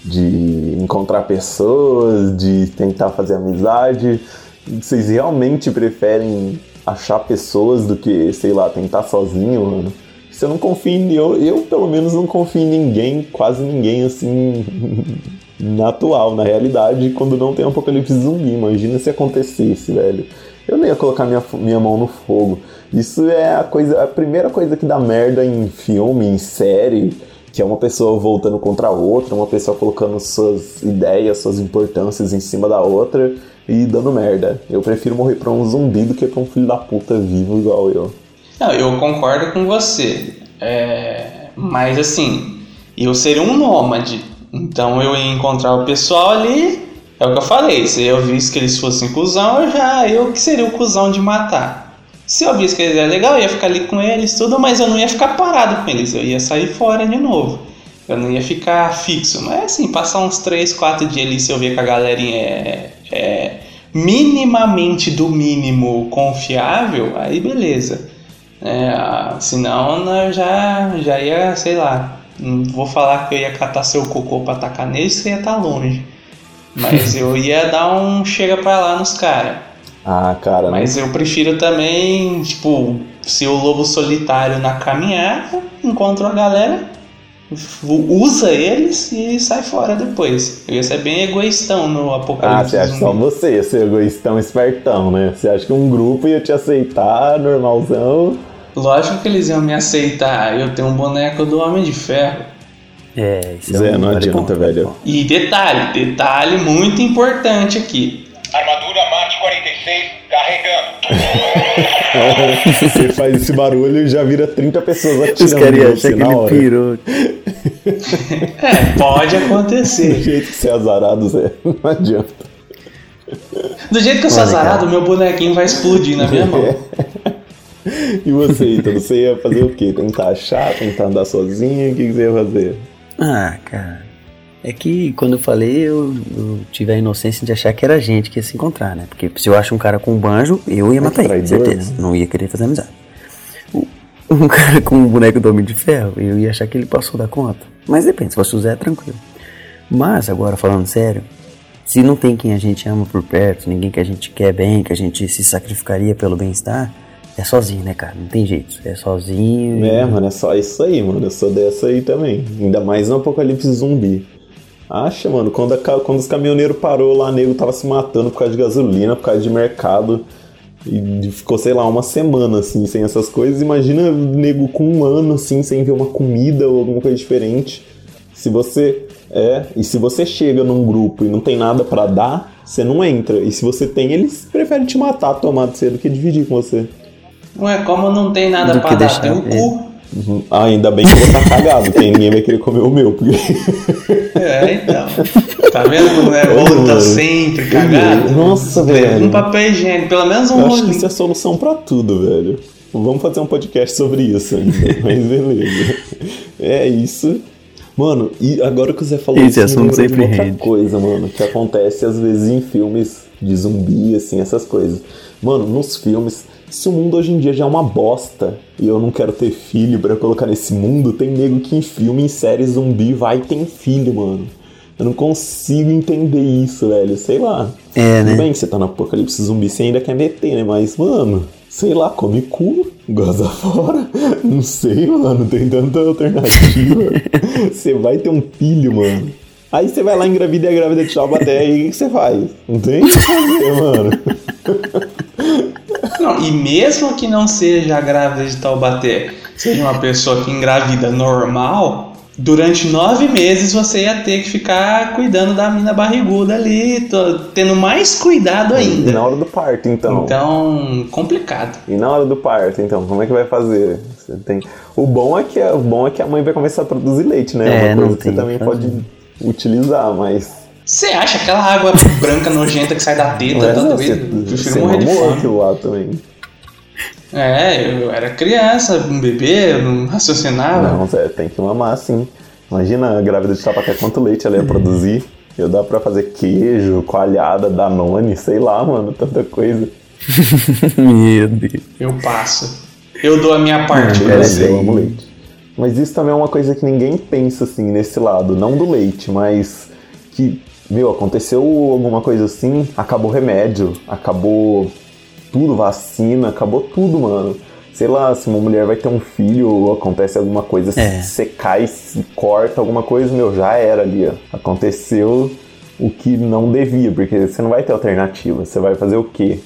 Speaker 1: de encontrar pessoas, de tentar fazer amizade, vocês realmente preferem achar pessoas do que, sei lá, tentar sozinho, mano? Você não confia em. Eu, eu, pelo menos, não confio em ninguém, quase ninguém, assim, *laughs* na atual, na realidade, quando não tem um apocalipse zumbi. Imagina se acontecesse, velho. Eu não ia colocar minha, minha mão no fogo. Isso é a coisa, a primeira coisa que dá merda em filme, em série, que é uma pessoa voltando contra a outra, uma pessoa colocando suas ideias, suas importâncias em cima da outra e dando merda. Eu prefiro morrer pra um zumbi do que pra um filho da puta vivo igual eu.
Speaker 2: Não, eu concordo com você. É, mas assim, eu seria um nômade. Então eu ia encontrar o pessoal ali. É o que eu falei. Se eu visse que eles fossem cuzão, eu já. Eu que seria o cuzão de matar. Se eu visse que eles eram legal, eu ia ficar ali com eles, tudo, mas eu não ia ficar parado com eles. Eu ia sair fora de novo. Eu não ia ficar fixo. Mas assim, passar uns 3, 4 dias ali se eu ver que a galerinha é, é minimamente do mínimo confiável, aí beleza. É, senão né, eu já, já ia, sei lá, não vou falar que eu ia catar seu cocô pra atacar nele, você ia estar longe. Mas *laughs* eu ia dar um chega pra lá nos caras.
Speaker 1: Ah, cara,
Speaker 2: Mas eu prefiro também, tipo, ser o lobo solitário na caminhada, encontro a galera, usa eles e sai fora depois. Eu ia ser bem egoístão no
Speaker 1: Ah,
Speaker 2: apocalipse.
Speaker 1: você acha só você ia ser egoístão espertão, né? Você acha que um grupo ia te aceitar, normalzão?
Speaker 2: Lógico que eles iam me aceitar. Eu tenho um boneco do Homem de Ferro.
Speaker 3: É, isso
Speaker 1: Zé,
Speaker 3: é um
Speaker 1: não adianta,
Speaker 3: ponto,
Speaker 1: velho.
Speaker 2: E detalhe, detalhe muito importante aqui.
Speaker 6: Armadura Mate 46 carregando.
Speaker 1: Você faz esse barulho e já vira 30 pessoas
Speaker 3: Os
Speaker 1: atirando
Speaker 3: caras que
Speaker 1: na
Speaker 3: ele
Speaker 1: hora.
Speaker 3: pirou.
Speaker 2: É, pode
Speaker 1: Do
Speaker 2: acontecer.
Speaker 1: jeito que você é azarado, Zé, não adianta.
Speaker 2: Do jeito que eu sou
Speaker 3: Olha, cara.
Speaker 2: azarado, meu bonequinho vai explodir na minha mão.
Speaker 1: E você, então, você ia fazer o quê? Tentar achar, tentar andar sozinho? O que que você ia fazer?
Speaker 3: Ah, cara. É que quando eu falei, eu, eu tive a inocência de achar que era a gente que ia se encontrar, né? Porque se eu acho um cara com um banjo, eu ia matar ele, com
Speaker 1: traidor,
Speaker 3: certeza. Não ia querer fazer amizade. Um *laughs* cara com um boneco do Homem de Ferro, eu ia achar que ele passou da conta. Mas depende, se fosse o Zé, é tranquilo. Mas, agora falando sério, se não tem quem a gente ama por perto, ninguém que a gente quer bem, que a gente se sacrificaria pelo bem-estar, é sozinho, né, cara? Não tem jeito. É sozinho.
Speaker 1: É, mano, é só isso aí, mano. Eu sou dessa aí também. Ainda mais no apocalipse zumbi. Acha, mano, quando, a quando os caminhoneiros parou lá, nego tava se matando por causa de gasolina, por causa de mercado. E ficou, sei lá, uma semana, assim, sem essas coisas. Imagina nego com um ano, assim, sem ver uma comida ou alguma coisa diferente. Se você. É, e se você chega num grupo e não tem nada pra dar, você não entra. E se você tem, eles preferem te matar, tomar de cedo do que dividir com você.
Speaker 2: Ué, como não tem nada
Speaker 3: Do
Speaker 2: pra
Speaker 3: que
Speaker 2: dar
Speaker 3: deixar
Speaker 2: teu
Speaker 3: ele.
Speaker 2: cu.
Speaker 1: Uhum. Ah, ainda bem que eu vou estar cagado, porque ninguém vai querer comer o meu. Porque...
Speaker 2: É, então. Tá vendo como é bom tá
Speaker 1: mano.
Speaker 2: sempre cagado?
Speaker 1: Nossa, velho.
Speaker 2: Um papel higiênico, pelo menos um
Speaker 1: Eu acho que isso é a solução pra tudo, velho. Vamos fazer um podcast sobre isso ainda, *laughs* mas beleza. É isso. Mano, e agora que o Zé falou
Speaker 3: Esse
Speaker 1: isso, me
Speaker 3: assunto sempre
Speaker 1: uma outra
Speaker 3: rende.
Speaker 1: coisa, mano, que acontece às vezes em filmes de zumbi, assim, essas coisas. Mano, nos filmes, se o mundo hoje em dia já é uma bosta e eu não quero ter filho pra colocar nesse mundo, tem nego que em filme, em série zumbi, vai e tem filho, mano. Eu não consigo entender isso, velho. Sei lá.
Speaker 3: É, né?
Speaker 1: Tudo bem que você tá no apocalipse zumbi, você ainda quer meter, né? Mas, mano, sei lá, come cu, goza *laughs* fora. Não sei, mano, tem tanta alternativa. *laughs* você vai ter um filho, mano. Aí você vai lá, engravida e a grávida te uma bater, aí o que você faz? Não tem o que fazer, mano. *laughs*
Speaker 2: Não, e mesmo que não seja grávida de Taubaté, seja uma pessoa que engravida normal, durante nove meses você ia ter que ficar cuidando da mina barriguda ali, tô- tendo mais cuidado
Speaker 1: E
Speaker 2: ainda.
Speaker 1: na hora do parto, então.
Speaker 2: Então, complicado.
Speaker 1: E na hora do parto, então, como é que vai fazer? Você tem... O bom é que a, o bom é que a mãe vai começar a produzir leite, né?
Speaker 3: É,
Speaker 1: uma
Speaker 3: não
Speaker 1: coisa que você também pode utilizar, mas.
Speaker 2: Você acha aquela água branca nojenta que sai da teta, tá doido?
Speaker 1: você,
Speaker 2: Prefiro morrer de fome.
Speaker 1: lá também.
Speaker 2: É, eu era criança, um bebê, eu não raciocinava.
Speaker 1: Não, Zé, tem que mamar sim. Imagina a grávida de tapaté quanto leite ela ia produzir. Eu dá pra fazer queijo, coalhada, danone, sei lá, mano, tanta coisa. *laughs*
Speaker 3: Meu Deus.
Speaker 2: Eu passo. Eu dou a minha parte.
Speaker 3: Não,
Speaker 2: eu
Speaker 3: é,
Speaker 1: eu amo leite. Mas isso também é uma coisa que ninguém pensa assim nesse lado, não do leite, mas que, meu, aconteceu alguma coisa assim, acabou remédio, acabou tudo, vacina, acabou tudo, mano. Sei lá, se uma mulher vai ter um filho ou acontece alguma coisa,
Speaker 3: É.
Speaker 1: se você cai, se corta alguma coisa, meu, já era ali, ó. Aconteceu o que não devia, porque você não vai ter alternativa. Você vai fazer o quê?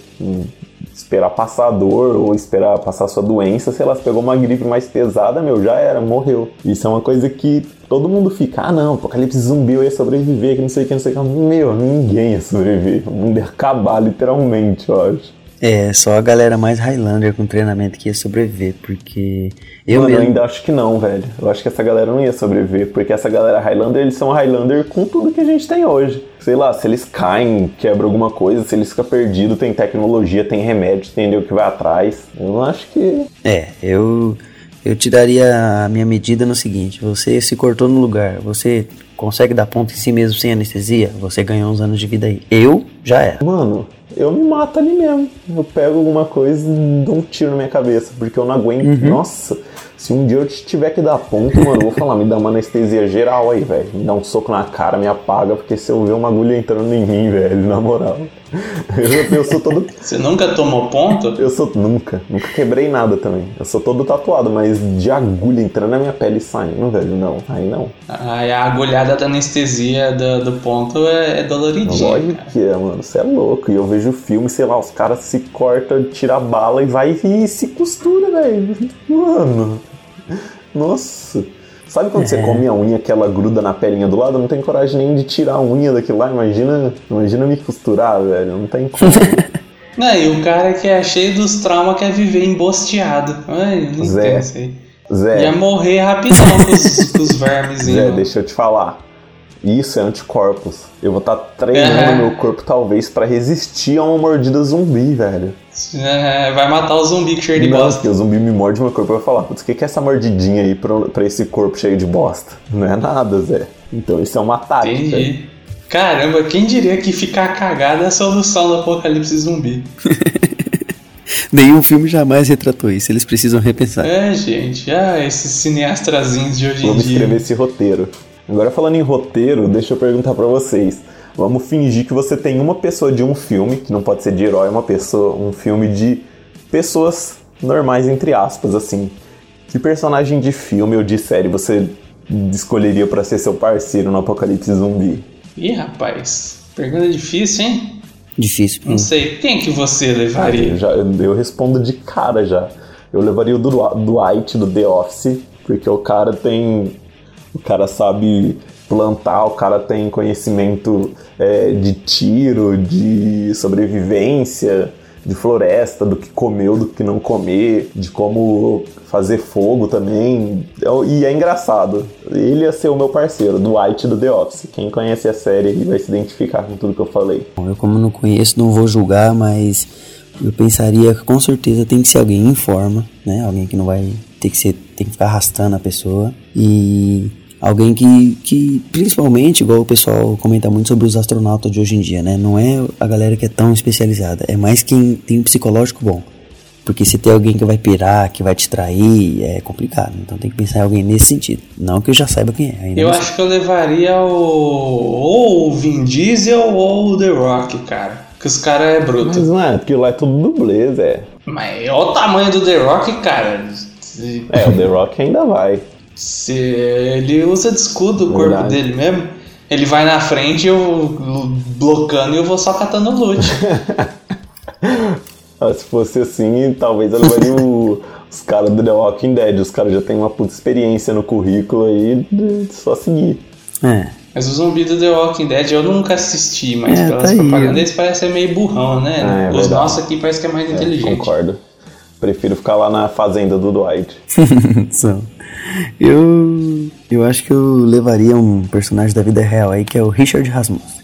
Speaker 1: Esperar passar a dor ou esperar passar a sua doença, sei lá, se pegou uma gripe mais pesada, meu, já era, morreu. Isso é uma coisa que todo mundo fica, ah não, apocalipse zumbi eu ia sobreviver, que não sei o que, não sei o que. Meu, ninguém ia sobreviver. O mundo ia acabar, literalmente, eu acho.
Speaker 3: É, só a galera mais Highlander com treinamento que ia sobreviver, porque eu
Speaker 1: Mano, eu
Speaker 3: mesmo.
Speaker 1: ainda acho que não, velho. Eu acho que essa galera não ia sobreviver, porque essa galera Highlander, eles são Highlander com tudo que a gente tem hoje. Sei lá, se eles caem, quebra alguma coisa, se eles ficam perdidos, tem tecnologia, tem remédio, entendeu? Que vai atrás. Eu não acho que.
Speaker 3: É, eu eu tiraria a minha medida no seguinte: você se cortou no lugar, você consegue dar ponto em si mesmo sem anestesia, você ganhou uns anos de vida aí. Eu já era.
Speaker 1: Mano, eu me mato ali mesmo. Eu pego alguma coisa e dou um tiro na minha cabeça, porque eu não aguento. Nossa, se um dia eu tiver que dar ponto, mano, eu vou falar, me dá uma anestesia geral aí, velho. Me dá um soco na cara, me apaga, porque se eu ver uma agulha entrando em mim, velho, na moral. Eu, eu sou todo.
Speaker 2: Você nunca tomou ponto?
Speaker 1: Eu sou. Nunca, nunca quebrei nada também. Eu sou todo tatuado, mas de agulha entrando na minha pele e saindo, velho, não. Aí não.
Speaker 2: Aí a agulhada da anestesia do, do ponto é, é doloridinha.
Speaker 1: Lógico
Speaker 2: cara.
Speaker 1: que é, mano. Você é louco. E eu vejo filme, sei lá, os caras se cortam, tira a bala e vai e se costura, velho. Mano. Nossa. Sabe quando você come a unha que ela gruda na pelinha do lado? Eu não tenho coragem nem de tirar a unha daquilo lá. Imagina, imagina me costurar, velho. Não tem como. *laughs*
Speaker 2: Não, e o cara que é cheio dos traumas quer viver embosteado. Ai, não
Speaker 1: Zé. Zé,
Speaker 2: Ia morrer rapidão com os, com os vermes.
Speaker 1: Zé, deixa eu te falar. Isso é anticorpos. Eu vou estar treinando
Speaker 2: É.
Speaker 1: meu corpo, talvez, pra resistir a uma mordida zumbi, velho.
Speaker 2: É, vai matar o zumbi que cheio de
Speaker 1: Não,
Speaker 2: bosta.
Speaker 1: porque o zumbi me morde meu corpo e vai falar, putz, o que que é essa mordidinha aí pra, pra esse corpo cheio de bosta? Não é nada, Zé. Então isso é uma tática.
Speaker 2: Entendi. Caramba, quem diria que ficar cagado é a solução do apocalipse zumbi? *laughs*
Speaker 3: Nenhum filme jamais retratou isso, eles precisam repensar.
Speaker 2: É, gente, ah, esses cineastrazinhos de hoje em
Speaker 1: Vamos
Speaker 2: dia.
Speaker 1: escrever esse roteiro. Agora falando em roteiro, deixa eu perguntar pra vocês. Vamos fingir que você tem uma pessoa de um filme, que não pode ser de herói, uma pessoa, um filme de pessoas normais entre aspas assim. Que personagem de filme ou de série você escolheria pra ser seu parceiro no apocalipse zumbi?
Speaker 2: Ih, rapaz, pergunta difícil, hein?
Speaker 3: Difícil.
Speaker 2: Não sei, quem que você
Speaker 1: Eu,
Speaker 2: levaria?
Speaker 1: já, eu respondo de cara já. Eu levaria o Dwight do The Office, porque o cara tem. O cara sabe plantar, o cara tem conhecimento é, de tiro, de sobrevivência, de floresta, do que comeu, do que não comer, de como fazer fogo também. É- E é engraçado. Ele ia ser o meu parceiro, Dwight do The Office. Quem conhece a série vai se identificar com tudo que eu falei.
Speaker 3: Eu como não conheço, não vou julgar, mas eu pensaria que com certeza tem que ser alguém em forma, né? Alguém que não vai ter que ser, tem que ficar arrastando a pessoa e alguém que, que principalmente, igual o pessoal comenta muito sobre os astronautas de hoje em dia, né? Não é a galera que é tão especializada, é mais quem tem um psicológico bom. Porque se tem alguém que vai pirar, que vai te trair, é complicado. Então tem que pensar em alguém nesse sentido. Não que eu já saiba quem é. Ainda
Speaker 2: Eu
Speaker 3: sei.
Speaker 2: acho que eu levaria o. ou o Vin Diesel ou o The Rock, cara. Que os caras é bruto.
Speaker 1: Mas não é, porque lá é tudo dublê, Zé.
Speaker 2: Mas olha o tamanho do The Rock, cara.
Speaker 1: É, o The Rock ainda vai.
Speaker 2: Se ele usa de escudo o corpo
Speaker 1: Verdade.
Speaker 2: dele mesmo. Ele vai na frente, eu blocando e eu vou só catando loot. *laughs*
Speaker 1: Ah, Se fosse assim, talvez eu levaria o- os caras do The Walking Dead. Os caras já têm uma puta experiência no currículo aí, de- só seguir.
Speaker 3: É.
Speaker 2: Mas o zumbi do The Walking Dead eu nunca assisti, mas
Speaker 3: É,
Speaker 2: pelas
Speaker 3: tá
Speaker 2: propagandas
Speaker 3: né?
Speaker 2: eles parecem meio burrão, né?
Speaker 1: É, é
Speaker 2: Os nossos aqui parece que é mais
Speaker 1: É,
Speaker 2: inteligente.
Speaker 1: concordo. Prefiro ficar lá na fazenda do Dwight. *laughs*
Speaker 3: São. Eu, eu acho que eu levaria um personagem da vida real aí, que é o Richard Rasmussen.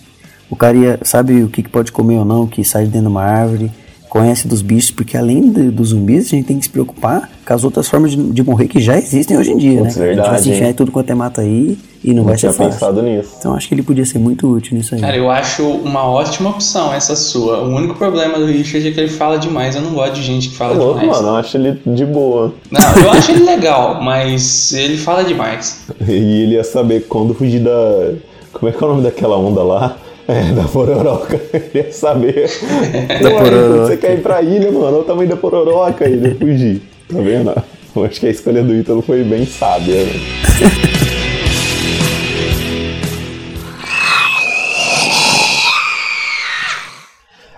Speaker 3: O cara ia, sabe o que, que pode comer ou não, que sai de dentro de uma árvore, conhece dos bichos, porque além de- dos zumbis, a gente tem que se preocupar com as outras formas de, de morrer que já existem hoje em dia,
Speaker 1: Putz,
Speaker 3: né? a gente vai
Speaker 1: verdade,
Speaker 3: se enfiar em tudo quanto é mata aí e não,
Speaker 1: Não
Speaker 3: vai
Speaker 1: tinha
Speaker 3: ser fácil.
Speaker 1: pensado nisso.
Speaker 3: Então acho que ele podia ser muito útil nisso aí.
Speaker 2: Cara, eu acho uma ótima opção essa sua. O único problema do Richard é que ele fala demais. Eu não gosto de gente que fala
Speaker 1: Tá louco,
Speaker 2: demais.
Speaker 1: mano, eu acho ele de boa.
Speaker 2: Não, eu acho ele legal, mas ele fala demais. *laughs*
Speaker 1: E ele ia saber quando fugir da. Como é que é o nome daquela onda lá? É, da pororoca. *laughs* Ele ia saber. *laughs*
Speaker 3: Da
Speaker 1: aí,
Speaker 3: pororoca.
Speaker 1: Você quer ir pra ilha, mano? Olha o tamanho da pororoca. Ia fugir. Tá vendo? Eu acho que a escolha do Ítalo foi bem sábia. né?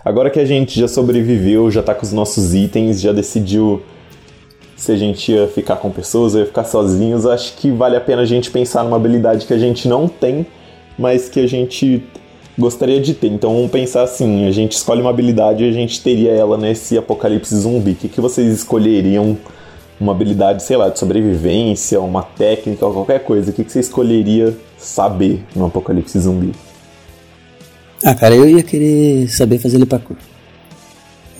Speaker 1: Agora que a gente já sobreviveu, já tá com os nossos itens, já decidiu se a gente ia ficar com pessoas ou ia ficar sozinhos, acho que vale a pena a gente pensar numa habilidade que a gente não tem, mas que a gente gostaria de ter. Então vamos pensar assim, a gente escolhe uma habilidade e a gente teria ela nesse apocalipse zumbi. O que, que vocês escolheriam? Uma habilidade, sei lá, de sobrevivência, uma técnica, ou qualquer coisa. O que, que você escolheria saber no apocalipse zumbi?
Speaker 3: Ah, cara, eu ia querer saber fazer parkour.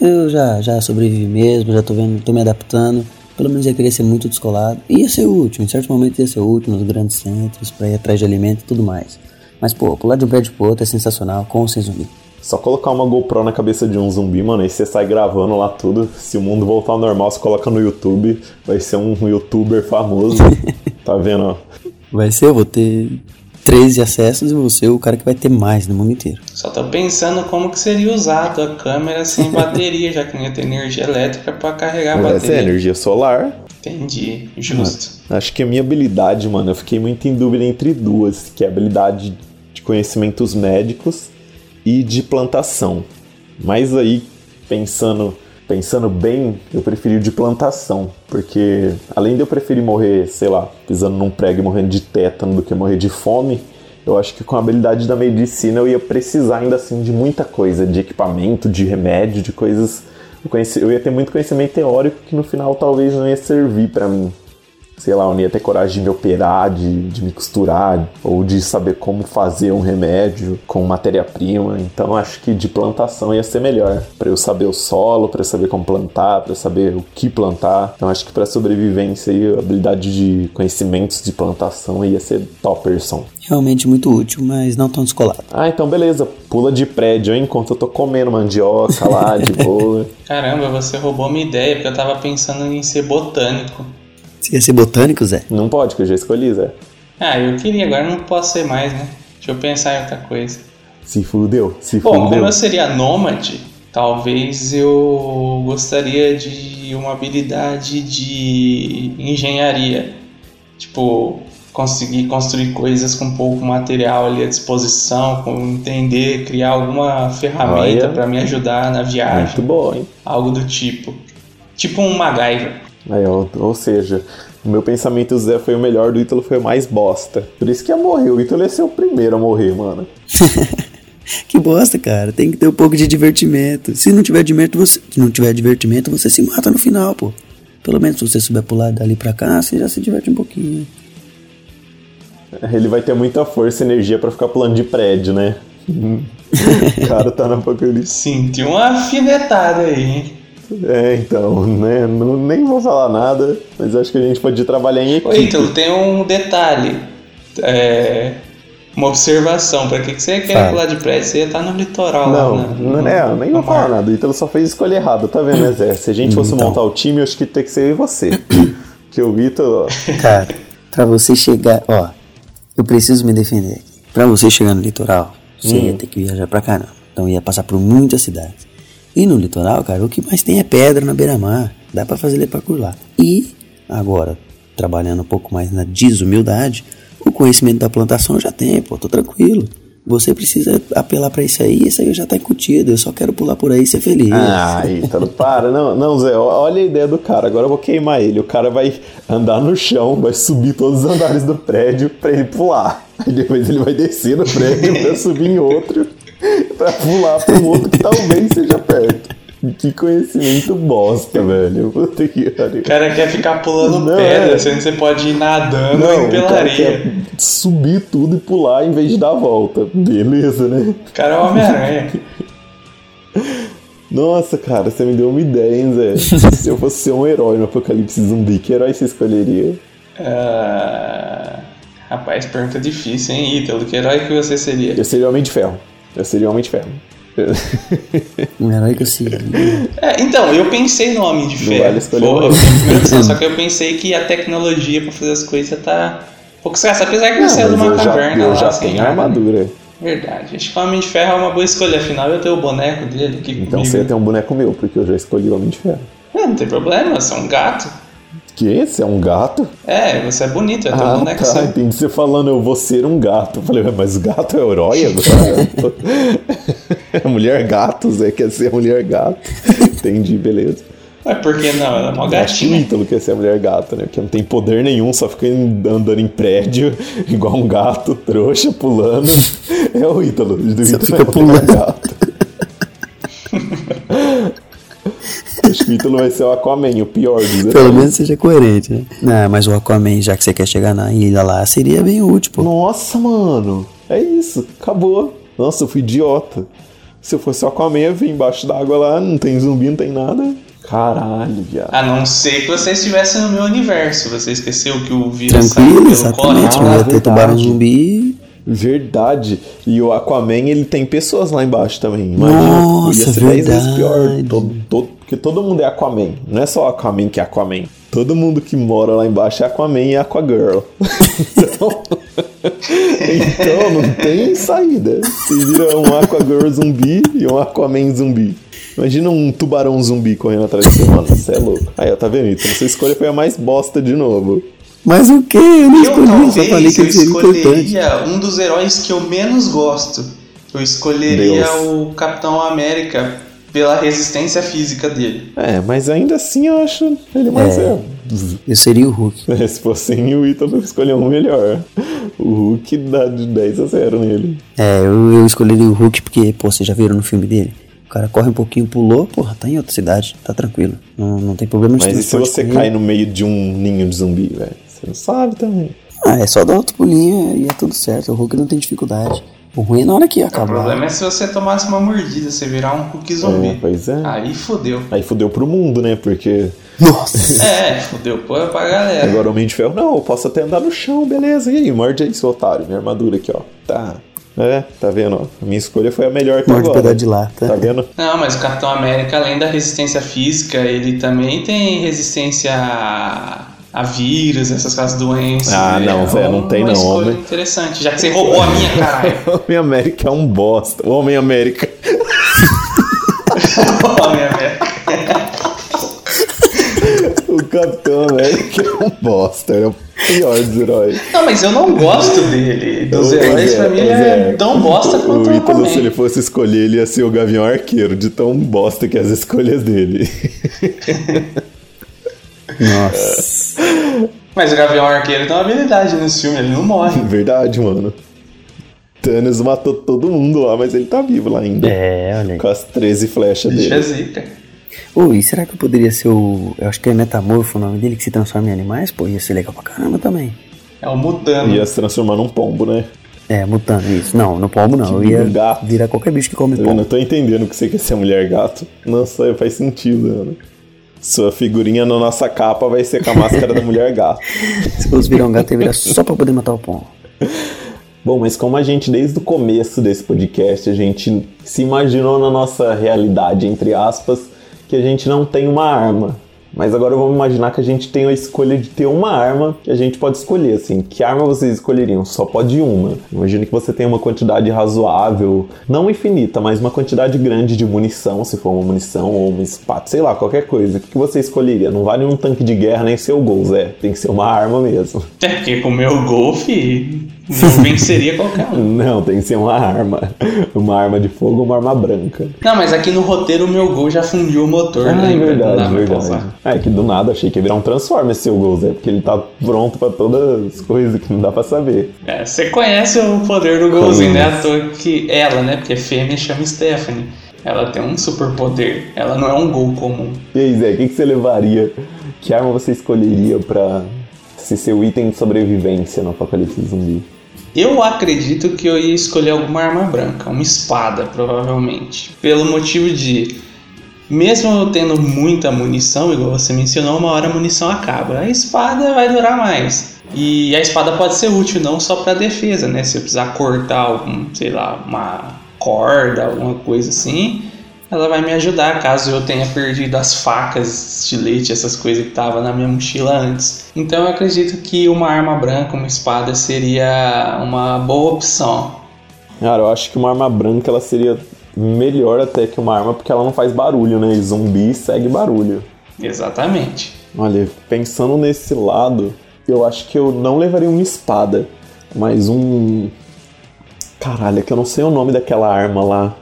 Speaker 3: Eu já, já sobrevivi mesmo, já tô vendo, tô me adaptando. Pelo menos ia querer ser muito descolado. Ia ser útil, em certos momentos ia ser útil nos grandes centros, pra ir atrás de alimento e tudo mais. Mas, pô, pular de um prédio pro outro é sensacional, com ou sem zumbi.
Speaker 1: Só colocar uma GoPro na cabeça de um zumbi, mano, aí você sai gravando lá tudo. Se o mundo voltar ao normal, você coloca no YouTube, vai ser um youtuber famoso. *laughs* tá vendo, ó?
Speaker 3: Vai ser, eu vou ter 13 acessos e vou ser o cara que vai ter mais no mundo inteiro.
Speaker 2: Só tô pensando como que seria usado a câmera sem bateria, já que não ia ter energia elétrica pra carregar a
Speaker 1: Vai ser
Speaker 2: bateria.
Speaker 1: energia solar.
Speaker 2: Entendi, justo.
Speaker 1: Acho que a minha habilidade, mano, eu fiquei muito em dúvida entre duas, que é a habilidade de conhecimentos médicos e de plantação. Mas aí, pensando, pensando bem, eu preferi o de plantação, porque além de eu preferir morrer, sei lá, pisando num prego e morrendo de tétano do que morrer de fome, eu acho que com a habilidade da medicina eu ia precisar ainda assim de muita coisa, de equipamento, de remédio, de coisas. Eu, conheci, eu ia ter muito conhecimento teórico que no final talvez não ia servir pra mim. Sei lá, eu não ia ter coragem de me operar, de, de me costurar, ou de saber como fazer um remédio com matéria-prima. Então acho que de plantação ia ser melhor. Para eu saber o solo, para eu saber como plantar, para eu saber o que plantar. Então acho que para sobrevivência e habilidade de conhecimentos de plantação ia ser topperson.
Speaker 3: Realmente muito útil, mas não tão descolado.
Speaker 1: Ah, então beleza. Pula de prédio hein, enquanto eu tô comendo mandioca lá de *laughs* boa.
Speaker 2: Caramba, você roubou minha ideia, porque eu tava pensando em ser botânico.
Speaker 3: Você ia ser botânico, Zé?
Speaker 1: Não pode, que eu já escolhi, Zé.
Speaker 2: Ah, eu queria, agora não posso ser mais, né? Deixa eu pensar em outra coisa.
Speaker 1: Se fudeu, se
Speaker 2: Bom,
Speaker 1: fudeu.
Speaker 2: como eu seria nômade, talvez eu gostaria de uma habilidade de engenharia. Tipo, conseguir construir coisas com pouco material ali à disposição, com entender, criar alguma ferramenta para me ajudar na viagem,
Speaker 1: Muito bom, hein?
Speaker 2: algo do tipo. Tipo um MacGyver.
Speaker 1: Aí, ou, ou seja, o meu pensamento Zé foi o melhor, do Ítalo foi o mais bosta. Por isso que ia morrer. O Ítalo ia ser o primeiro a morrer, mano. *laughs*
Speaker 3: Que bosta, cara. Tem que ter um pouco de divertimento. Se não tiver divertimento, você, se não tiver divertimento, você se mata no final, pô. Pelo menos se você souber pular dali pra cá, você já se diverte um pouquinho.
Speaker 1: Ele vai ter muita força e energia pra ficar pulando de prédio, né? *laughs* o cara tá na apocalipse.
Speaker 2: Senti uma afinetada aí, hein?
Speaker 1: É, então, né? Não, nem vou falar nada, mas acho que a gente pode trabalhar em
Speaker 2: Ô,
Speaker 1: equipe.
Speaker 2: Ítalo, tem um detalhe. É, uma observação. Pra que, que você quer
Speaker 3: Fala.
Speaker 2: pular de prédio? Você ia estar no litoral
Speaker 1: Não,
Speaker 2: lá. na-
Speaker 1: não é, eu nem vou falar
Speaker 2: mar.
Speaker 1: nada. O Ítalo só fez escolha errada, tá vendo, né, Zé? Se a gente fosse
Speaker 3: Então.
Speaker 1: montar o time, eu acho que tem que ser eu e você. *coughs* que o Ítalo, ó,
Speaker 3: Cara, pra você chegar. Ó, eu preciso me defender aqui. Pra você chegar no litoral, você ia ter que viajar pra caramba. Então ia passar por muitas cidades. E no litoral, cara, o que mais tem é pedra na beira-mar. Dá pra fazer parkour lá. E, agora, trabalhando um pouco mais na desumildade, o conhecimento da plantação eu já tenho, pô, tô tranquilo. Você precisa apelar pra isso aí, isso aí já tá incutido. Eu só quero pular por aí e ser feliz.
Speaker 1: Ah, Ítalo, *laughs* para. Não, não, Zé, olha a ideia do cara. Agora eu vou queimar ele. O cara vai andar no chão, vai subir todos os andares do prédio pra ele pular. Aí depois ele vai descer no prédio pra subir em outro, *laughs* pra pular um outro que talvez seja perto. Que conhecimento bosta, velho. Puta que pariu.
Speaker 2: O cara quer ficar pulando
Speaker 1: Não,
Speaker 2: pedra,
Speaker 1: é.
Speaker 2: sendo que você pode ir nadando
Speaker 1: Não,
Speaker 2: e
Speaker 1: o
Speaker 2: pela areia.
Speaker 1: subir tudo e pular em vez de dar a volta. Beleza, né?
Speaker 2: O cara é o Homem-Aranha. *laughs*
Speaker 1: Nossa, cara, você me deu uma ideia, hein, Zé? *laughs* Se eu fosse ser um herói no apocalipse zumbi, que herói você escolheria?
Speaker 2: Ah, rapaz, pergunta difícil, hein, Ítalo? Que herói que você seria?
Speaker 1: Eu seria Homem de Ferro. Eu seria Homem de Ferro. *laughs*
Speaker 3: Um herói que eu segui.
Speaker 2: É, então, eu pensei no Homem de Ferro.
Speaker 1: vale
Speaker 2: Pô, eu só que eu pensei que a tecnologia pra fazer as coisas tá um pouco escassa. Apesar que você é de uma
Speaker 1: eu já,
Speaker 2: caverna
Speaker 1: eu
Speaker 2: lá,
Speaker 1: já
Speaker 2: sem
Speaker 1: tenho
Speaker 2: né?
Speaker 1: armadura.
Speaker 2: Verdade. Acho que o Homem de Ferro é uma boa escolha. Afinal, eu tenho o boneco dele aqui
Speaker 1: Então
Speaker 2: comigo.
Speaker 1: você tem um boneco meu, porque eu já escolhi o Homem de Ferro.
Speaker 2: É, não tem problema, você é um gato.
Speaker 1: Que esse é um gato?
Speaker 2: É, você é bonito, é teu
Speaker 1: Ah,
Speaker 2: boneco
Speaker 1: tá.
Speaker 2: seu.
Speaker 1: Entendi você falando, eu vou ser um gato. Eu falei, "Ué, mas gato é *laughs* herói agora? É mulher gato, Zé quer ser mulher gato. Entendi, beleza.
Speaker 2: Mas por que não? Ela é uma gatinha.
Speaker 1: Ítalo quer ser a mulher gato, né? Porque não tem poder nenhum, só fica andando em prédio, *laughs* igual um gato, trouxa, pulando. É o Ítalo. O Ítalo
Speaker 3: fica
Speaker 1: é
Speaker 3: pulando.
Speaker 1: gato. Acho que o Ítalo vai ser o Aquaman, o pior dos
Speaker 3: Pelo
Speaker 1: heróis.
Speaker 3: menos seja coerente, né? Não, mas o Aquaman, já que você quer chegar na ilha lá, seria bem útil, pô.
Speaker 1: Nossa, mano. É isso. Acabou. Nossa, eu fui idiota. Se eu fosse o Aquaman, eu ia vir embaixo d'água lá, não tem zumbi, não tem nada. Caralho, viado.
Speaker 2: A não ser que você estivesse no meu universo. Você esqueceu que o vírus saiu
Speaker 3: Tranquilo,
Speaker 2: pelo
Speaker 3: exatamente. Não ia
Speaker 1: Ah,
Speaker 3: ter
Speaker 1: verdade.
Speaker 3: tubarão zumbi.
Speaker 1: Verdade. E o Aquaman, ele tem pessoas lá embaixo também. Imagina.
Speaker 3: Nossa,
Speaker 1: ia ser vezes pior.
Speaker 3: verdade.
Speaker 1: Todo, todo- porque todo mundo é Aquaman. Não é só Aquaman que é Aquaman. Todo mundo que mora lá embaixo é Aquaman e Aquagirl. *laughs* então, então não tem saída. Você vira um Aquagirl zumbi e um Aquaman zumbi. Imagina um tubarão zumbi correndo atrás de você, mano. Você é louco. Aí, ó, tá vendo? Então sua escolha foi a mais bosta de novo.
Speaker 3: Mas o que? Eu não
Speaker 2: Eu
Speaker 3: escolhi, falei
Speaker 2: talvez
Speaker 3: que
Speaker 2: eu escolheria um dos heróis que eu menos gosto. Eu escolheria
Speaker 1: Deus.
Speaker 2: o Capitão América pela resistência física dele.
Speaker 1: É, mas ainda assim eu acho ele mais.
Speaker 3: É.
Speaker 1: É.
Speaker 3: Eu seria o Hulk. *laughs*
Speaker 1: Se fosse em o Ítalo escolher um melhor. O Hulk dá de 10 a 0 nele.
Speaker 3: É, eu, eu escolheria o Hulk porque, pô, vocês já viram no filme dele? O cara corre um pouquinho, pulou, porra, tá em outra cidade, tá tranquilo. Não, não tem problema de
Speaker 1: Mas e se você cai no meio de um ninho de zumbi, velho? Você não sabe também.
Speaker 3: Ah, é só dar outro pulinho e é tudo certo. O Hulk não tem dificuldade. O ruim é na hora que
Speaker 2: O
Speaker 3: acabar.
Speaker 2: problema é se você tomasse uma mordida, você virar um cookie zumbi.
Speaker 1: É, pois é.
Speaker 2: Aí fodeu.
Speaker 1: Aí fudeu pro mundo, né? Porque
Speaker 3: Nossa! *laughs*
Speaker 2: É, fodeu pô, pra galera.
Speaker 1: agora o Homem de Ferro, não, eu posso até andar no chão, beleza. E aí, morde aí, seu otário. Minha armadura aqui, ó. Tá. É, tá vendo? A minha escolha foi a melhor até
Speaker 3: Morde
Speaker 1: agora.
Speaker 3: pedaço de lata.
Speaker 1: Tá vendo?
Speaker 2: Não, mas o Capitão América, além da resistência física, ele também tem resistência a, vírus, essas classas doenças.
Speaker 1: Ah,
Speaker 2: É
Speaker 1: não, Zé, não tem
Speaker 2: uma
Speaker 1: não, homem.
Speaker 2: interessante, já que você roubou a minha, caralho. *laughs*
Speaker 1: Homem América é um bosta. Homem América. *laughs*
Speaker 2: Homem América. *laughs*
Speaker 1: O Capitão América é um bosta. Ele é o pior dos heróis.
Speaker 2: Não, mas eu não gosto dele. Dos
Speaker 1: Ô,
Speaker 2: heróis,
Speaker 1: Zé,
Speaker 2: pra mim, é
Speaker 1: Zé,
Speaker 2: tão bosta quanto
Speaker 1: O
Speaker 2: o
Speaker 1: Ítalo, se ele fosse escolher, ele ia ser o Gavião Arqueiro, de tão bosta que é as escolhas dele.
Speaker 3: Nossa. *laughs*
Speaker 2: Mas o Gavião Arqueiro tem uma habilidade nesse filme, ele não morre. *laughs*
Speaker 1: Verdade, mano. Thanos matou todo mundo lá, mas ele tá vivo lá ainda.
Speaker 3: É, olha aí.
Speaker 1: Com as 13 flechas
Speaker 2: Bicho é
Speaker 1: dele.
Speaker 2: zica.
Speaker 3: Ô, e será que eu poderia ser o. Eu acho que é Metamorfo o nome dele, que se transforma em animais? Pô, ia ser legal pra caramba também.
Speaker 2: É o Mutano.
Speaker 1: Ia se transformar num pombo, né?
Speaker 3: É, mutando, isso. Não, no pombo não. Eu ia
Speaker 1: Um gato.
Speaker 3: virar qualquer bicho que come
Speaker 1: Eu não
Speaker 3: pombo.
Speaker 1: tô entendendo que você quer ser mulher gato. Nossa, faz sentido, mano. Sua figurinha na nossa capa vai ser com a máscara da mulher gato. *laughs*
Speaker 3: Se fosse virar um gato, ia virar só pra poder matar o pombo.
Speaker 1: Bom, mas como a gente, desde o começo desse podcast, a gente se imaginou na nossa realidade, entre aspas, que a gente não tem uma arma. Mas agora vamos imaginar que a gente tem a escolha de ter uma arma que a gente pode escolher, assim. Que arma vocês escolheriam? Só pode uma. Imagina que você tem uma quantidade razoável, não infinita, mas uma quantidade grande de munição, se for uma munição ou uma espada, sei lá, qualquer coisa. O que você escolheria? Não vale um tanque de guerra nem ser o gol, Zé. Tem que ser uma arma mesmo. *laughs*
Speaker 2: É porque com o meu golfe não venceria qualquer um.
Speaker 1: Não, tem que ser uma arma. Uma arma de fogo ou uma arma branca.
Speaker 2: Não, mas aqui no roteiro o meu gol já fundiu o motor,
Speaker 1: Ah, é?
Speaker 2: Não dá
Speaker 1: verdade, verdade. É que do nada achei que ia virar um Transformer esse seu gol, Zé, porque ele tá pronto pra todas as coisas que não dá pra saber.
Speaker 2: É, você conhece o poder do golzinho, né? À
Speaker 1: Conheço.
Speaker 2: toa que ela, né? Porque fêmea chama Stephanie. Ela tem um super poder. Ela não é um gol comum.
Speaker 1: E aí, Zé, o que, que você levaria? Que arma você escolheria pra ser seu item de sobrevivência no apocalipse zumbi?
Speaker 2: Eu acredito que eu ia escolher alguma arma branca, uma espada, provavelmente. Pelo motivo de, mesmo eu tendo muita munição, igual você mencionou, uma hora a munição acaba. A espada vai durar mais. E a espada pode ser útil não só para defesa, né? Se eu precisar cortar algum, sei lá, uma corda, alguma coisa assim, ela vai me ajudar caso eu tenha perdido as facas, estilete, essas coisas que estavam na minha mochila antes. Então eu acredito que uma arma branca, uma espada seria uma boa opção.
Speaker 1: Cara, eu acho que uma arma branca ela seria melhor até que uma arma porque ela não faz barulho, né? E zumbi segue barulho.
Speaker 2: Exatamente.
Speaker 1: Olha, pensando nesse lado, eu acho que eu não levaria uma espada, mas um. Caralho, é que eu não sei o nome daquela arma lá.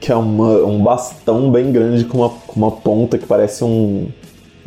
Speaker 1: Que é uma, um bastão bem grande com uma, com uma ponta que parece um,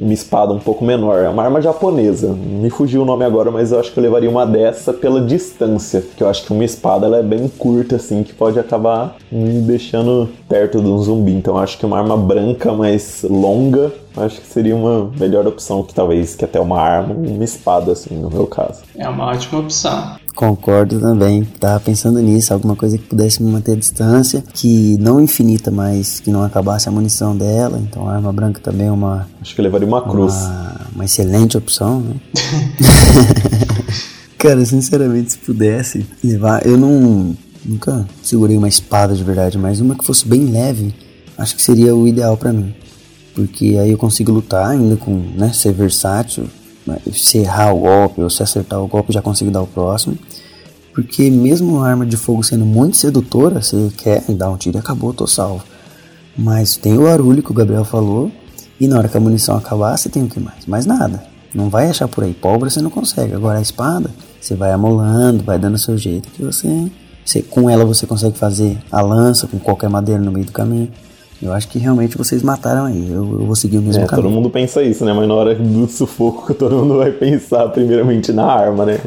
Speaker 1: uma espada um pouco menor. É uma arma japonesa. Me fugiu o nome agora, mas eu acho que eu levaria uma dessa pela distância. Porque eu acho que uma espada ela é bem curta, assim, que pode acabar me deixando perto de um zumbi. Então eu acho que uma arma branca, mais longa, acho que seria uma melhor opção que talvez que até uma arma, uma espada, assim, no meu caso.
Speaker 2: É uma ótima opção.
Speaker 3: Concordo também. Tava pensando nisso, alguma coisa que pudesse me manter a distância, que não infinita, mas que não acabasse a munição dela. Então a arma branca também é uma,
Speaker 1: Acho que levaria uma cruz.
Speaker 3: uma, uma excelente opção, né? *laughs* Cara, sinceramente, se pudesse levar, eu não nunca segurei uma espada de verdade, mas uma que fosse bem leve, acho que seria o ideal pra mim. Porque aí eu consigo lutar ainda com, né, ser versátil, se errar o golpe ou se acertar o golpe já consigo dar o próximo. Porque mesmo a arma de fogo sendo muito sedutora, você quer dar um tiro e acabou, tô salvo. Mas tem o barulho que o Gabriel falou, e na hora que a munição acabar, você tem o que mais? Mais nada. Não vai achar por aí. Pólvora você não consegue. Agora a espada, você vai amolando, vai dando o seu jeito que você, você. Com ela você consegue fazer a lança com qualquer madeira no meio do caminho. Eu acho que realmente vocês mataram aí. Eu, eu vou seguir o mesmo
Speaker 1: É,
Speaker 3: caminho.
Speaker 1: todo mundo pensa isso, né? Mas na hora do sufoco, *laughs* todo mundo vai pensar primeiramente na arma, né?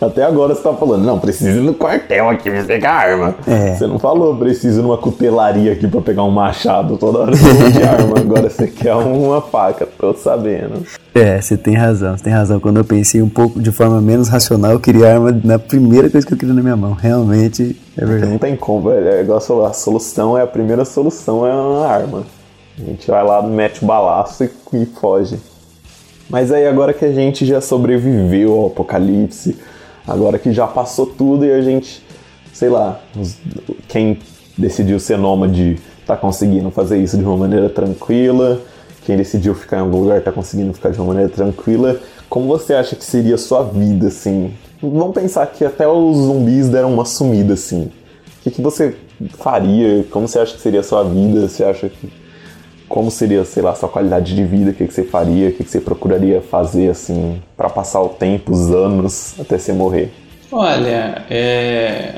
Speaker 1: Até agora você tá falando, não, preciso ir no quartel aqui pra pegar a arma.
Speaker 3: É.
Speaker 1: Você não falou, preciso ir numa cutelaria aqui pra pegar um machado. Toda hora de arma, agora você *laughs* quer uma faca, tô sabendo.
Speaker 3: É, você tem razão, você tem razão. Quando eu pensei um pouco de forma menos racional, eu queria arma na primeira coisa que eu queria na minha mão. Realmente é verdade.
Speaker 1: Não tem como, velho. É igual a solução, é a primeira solução é uma arma. A gente vai lá, mete o balaço e, e foge. Mas aí agora que a gente já sobreviveu ao apocalipse, agora que já passou tudo e a gente, sei lá, quem decidiu ser nômade tá conseguindo fazer isso de uma maneira tranquila, quem decidiu ficar em algum lugar tá conseguindo ficar de uma maneira tranquila. Como você acha que seria a sua vida, assim? Vamos pensar que até os zumbis deram uma sumida, assim. O que, que você faria? Como você acha que seria a sua vida? Você acha que. Como seria, sei lá, a sua qualidade de vida? O que, que você faria? O que, que você procuraria fazer, assim, pra passar o tempo, os anos, até você morrer?
Speaker 2: Olha, é...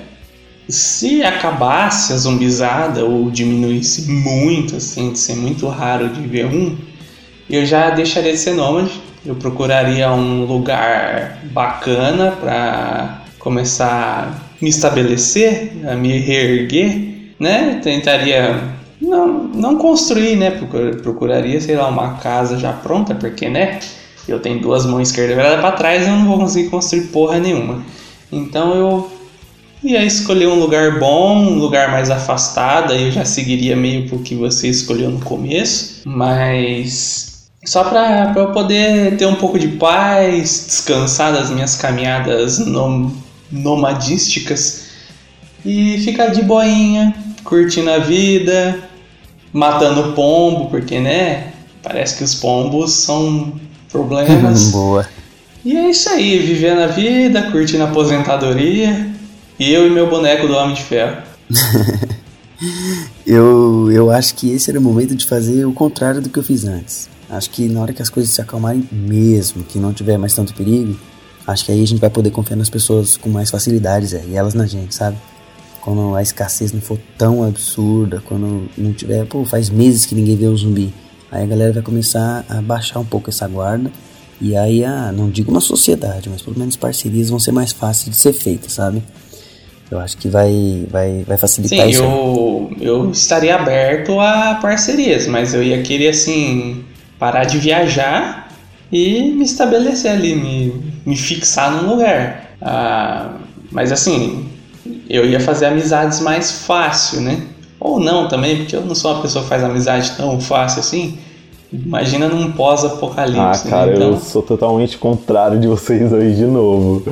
Speaker 2: se acabasse a zumbizada ou diminuísse muito, assim, de ser muito raro de ver um, eu já deixaria de ser nômade. Eu procuraria um lugar bacana para começar a me estabelecer, a me reerguer, né? Tentaria não, não construir, né? Procura- Procuraria, sei lá, uma casa já pronta, porque, né? Eu tenho duas mãos esquerda virada para trás, eu não vou conseguir construir porra nenhuma. Então eu ia escolher um lugar bom, um lugar mais afastado, aí eu já seguiria meio pro que você escolheu no começo, mas só pra, pra eu poder ter um pouco de paz, descansar das minhas caminhadas nom- nomadísticas e ficar de boinha, curtindo a vida, matando pombo, porque né? Parece que os pombos são *laughs* problemas.
Speaker 3: Boa.
Speaker 2: E é isso aí, vivendo a vida, curtindo a aposentadoria. E eu e meu boneco do Homem de Ferro. *laughs*
Speaker 3: Eu, eu acho que esse era o momento de fazer o contrário do que eu fiz antes. Acho que na hora que as coisas se acalmarem mesmo, que não tiver mais tanto perigo, acho que aí a gente vai poder confiar nas pessoas com mais facilidades, é, e elas na gente, sabe? Quando a escassez não for tão absurda, quando não tiver, pô, faz meses que ninguém vê o zumbi. Aí a galera vai começar a baixar um pouco essa guarda. E aí, a, não digo uma sociedade, mas pelo menos parcerias vão ser mais fáceis de ser feitas, sabe? Eu acho que vai, vai, vai facilitar
Speaker 2: Sim,
Speaker 3: isso.
Speaker 2: eu, eu estaria aberto a parcerias, mas eu ia querer, assim, parar de viajar e me estabelecer ali, me, me fixar num lugar. Ah, mas, assim, eu ia fazer amizades mais fácil, né? Ou não também, porque eu não sou uma pessoa que faz amizade tão fácil assim. Imagina num
Speaker 1: Ah,
Speaker 2: pós-apocalipse.
Speaker 1: cara,
Speaker 2: né? então,
Speaker 1: eu sou totalmente contrário de vocês aí de novo.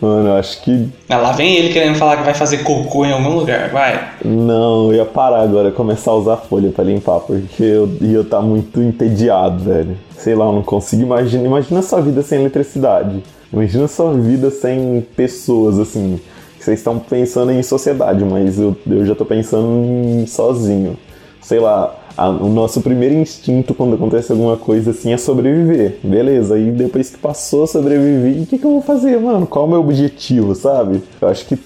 Speaker 1: Mano, eu acho que.
Speaker 2: Ah, lá vem ele querendo falar que vai fazer cocô em algum lugar, vai.
Speaker 1: Não, eu ia parar agora, começar a usar folha pra limpar, porque eu ia estar muito entediado, velho. Sei lá, eu não consigo imaginar. Imagina sua vida sem eletricidade. Imagina sua vida sem pessoas, assim. Vocês estão pensando em sociedade, mas eu, eu já tô pensando em sozinho. Sei lá, a- o nosso primeiro instinto quando acontece alguma coisa assim é sobreviver. Beleza, aí depois que passou a sobreviver, o que, que eu vou fazer, mano? Qual é o meu objetivo, sabe? Eu acho que,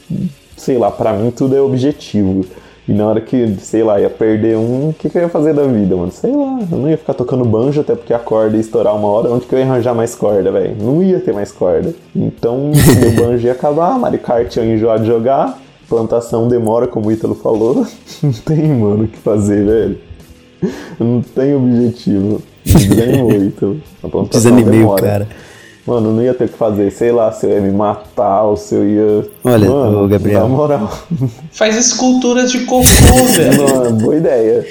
Speaker 1: sei lá, pra mim tudo é objetivo. E na hora que, sei lá, ia perder um, o que, que eu ia fazer da vida, mano? Sei lá, eu não ia ficar tocando banjo até porque a corda ia estourar uma hora. Onde que eu ia arranjar mais corda, velho? Não ia ter mais corda. Então, *laughs* meu banjo ia acabar, Mario Kart ia enjoar de jogar, plantação demora, como o Ítalo falou. *laughs* Não tem, mano, o que fazer, velho. Eu *laughs* não tenho objetivo. A plantação
Speaker 3: Desanimei o cara.
Speaker 1: Mano, não ia ter o que fazer, sei lá, se eu ia me matar ou se eu ia.
Speaker 3: Olha,
Speaker 1: Mano,
Speaker 3: Gabriel.
Speaker 1: Na moral. *laughs*
Speaker 2: Faz esculturas de cocô, velho.
Speaker 1: Mano, boa ideia.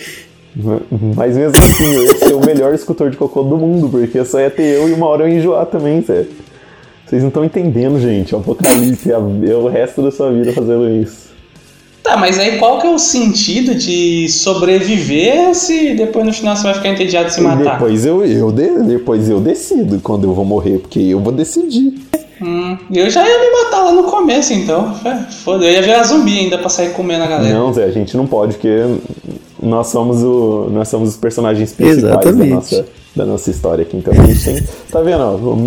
Speaker 1: Mas mesmo assim, eu ia ser o melhor escultor de cocô do mundo, porque só ia ter eu e uma hora eu ia enjoar também, sério. Vocês não estão entendendo, gente. O apocalipse é o resto da sua vida fazendo isso.
Speaker 2: Tá, mas aí qual que é o sentido de sobreviver se depois no final você vai ficar entediado de se
Speaker 1: E
Speaker 2: matar?
Speaker 1: depois eu, eu, de- depois eu decido quando eu vou morrer, porque eu vou decidir.
Speaker 2: Hum, eu já ia me matar lá no começo, então. É, Foda, eu ia virar zumbi ainda pra sair comendo a galera.
Speaker 1: Não, Zé, a gente não pode, porque nós somos, o, nós somos os personagens principais da
Speaker 3: Exatamente.
Speaker 1: nossa, da nossa história aqui. Então a gente tem. Tá vendo?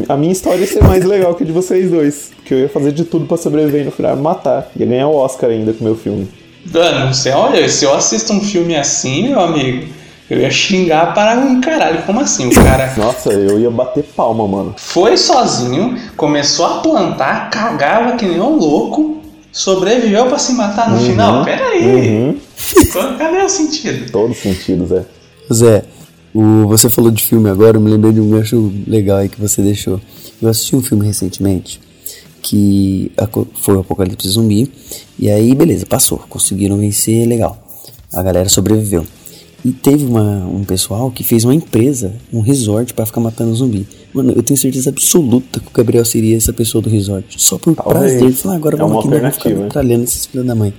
Speaker 1: ó, a minha história ia ser mais legal que a de vocês dois. Porque eu ia fazer de tudo pra sobreviver e no final matar. Ia ganhar o Oscar ainda com o meu filme.
Speaker 2: Mano, você olha, se eu assisto um filme assim, meu amigo, eu ia xingar para um caralho. Como assim? O cara *laughs*
Speaker 1: Nossa, eu ia bater palma, mano.
Speaker 2: foi sozinho, começou a plantar, cagava que nem um louco, sobreviveu pra se matar no final? Pera aí.
Speaker 1: Uhum.
Speaker 2: Cadê o sentido?
Speaker 1: Todos os sentidos, é.
Speaker 3: Zé, o, você falou de filme agora, eu me lembrei de um gancho legal aí que você deixou. Eu assisti um filme recentemente que foi o Apocalipse Zumbi, e aí beleza, passou, conseguiram vencer, legal. A galera sobreviveu. E teve uma, um pessoal que fez uma empresa, um resort pra ficar matando zumbi. Mano, eu tenho certeza absoluta que o Gabriel seria essa pessoa do resort. Só por
Speaker 1: Talvez.
Speaker 3: prazer. Ele falou, ah, agora
Speaker 1: É
Speaker 3: vamos aqui, vamos ficar
Speaker 1: alternativa.
Speaker 3: metralhando esses filhos da mãe.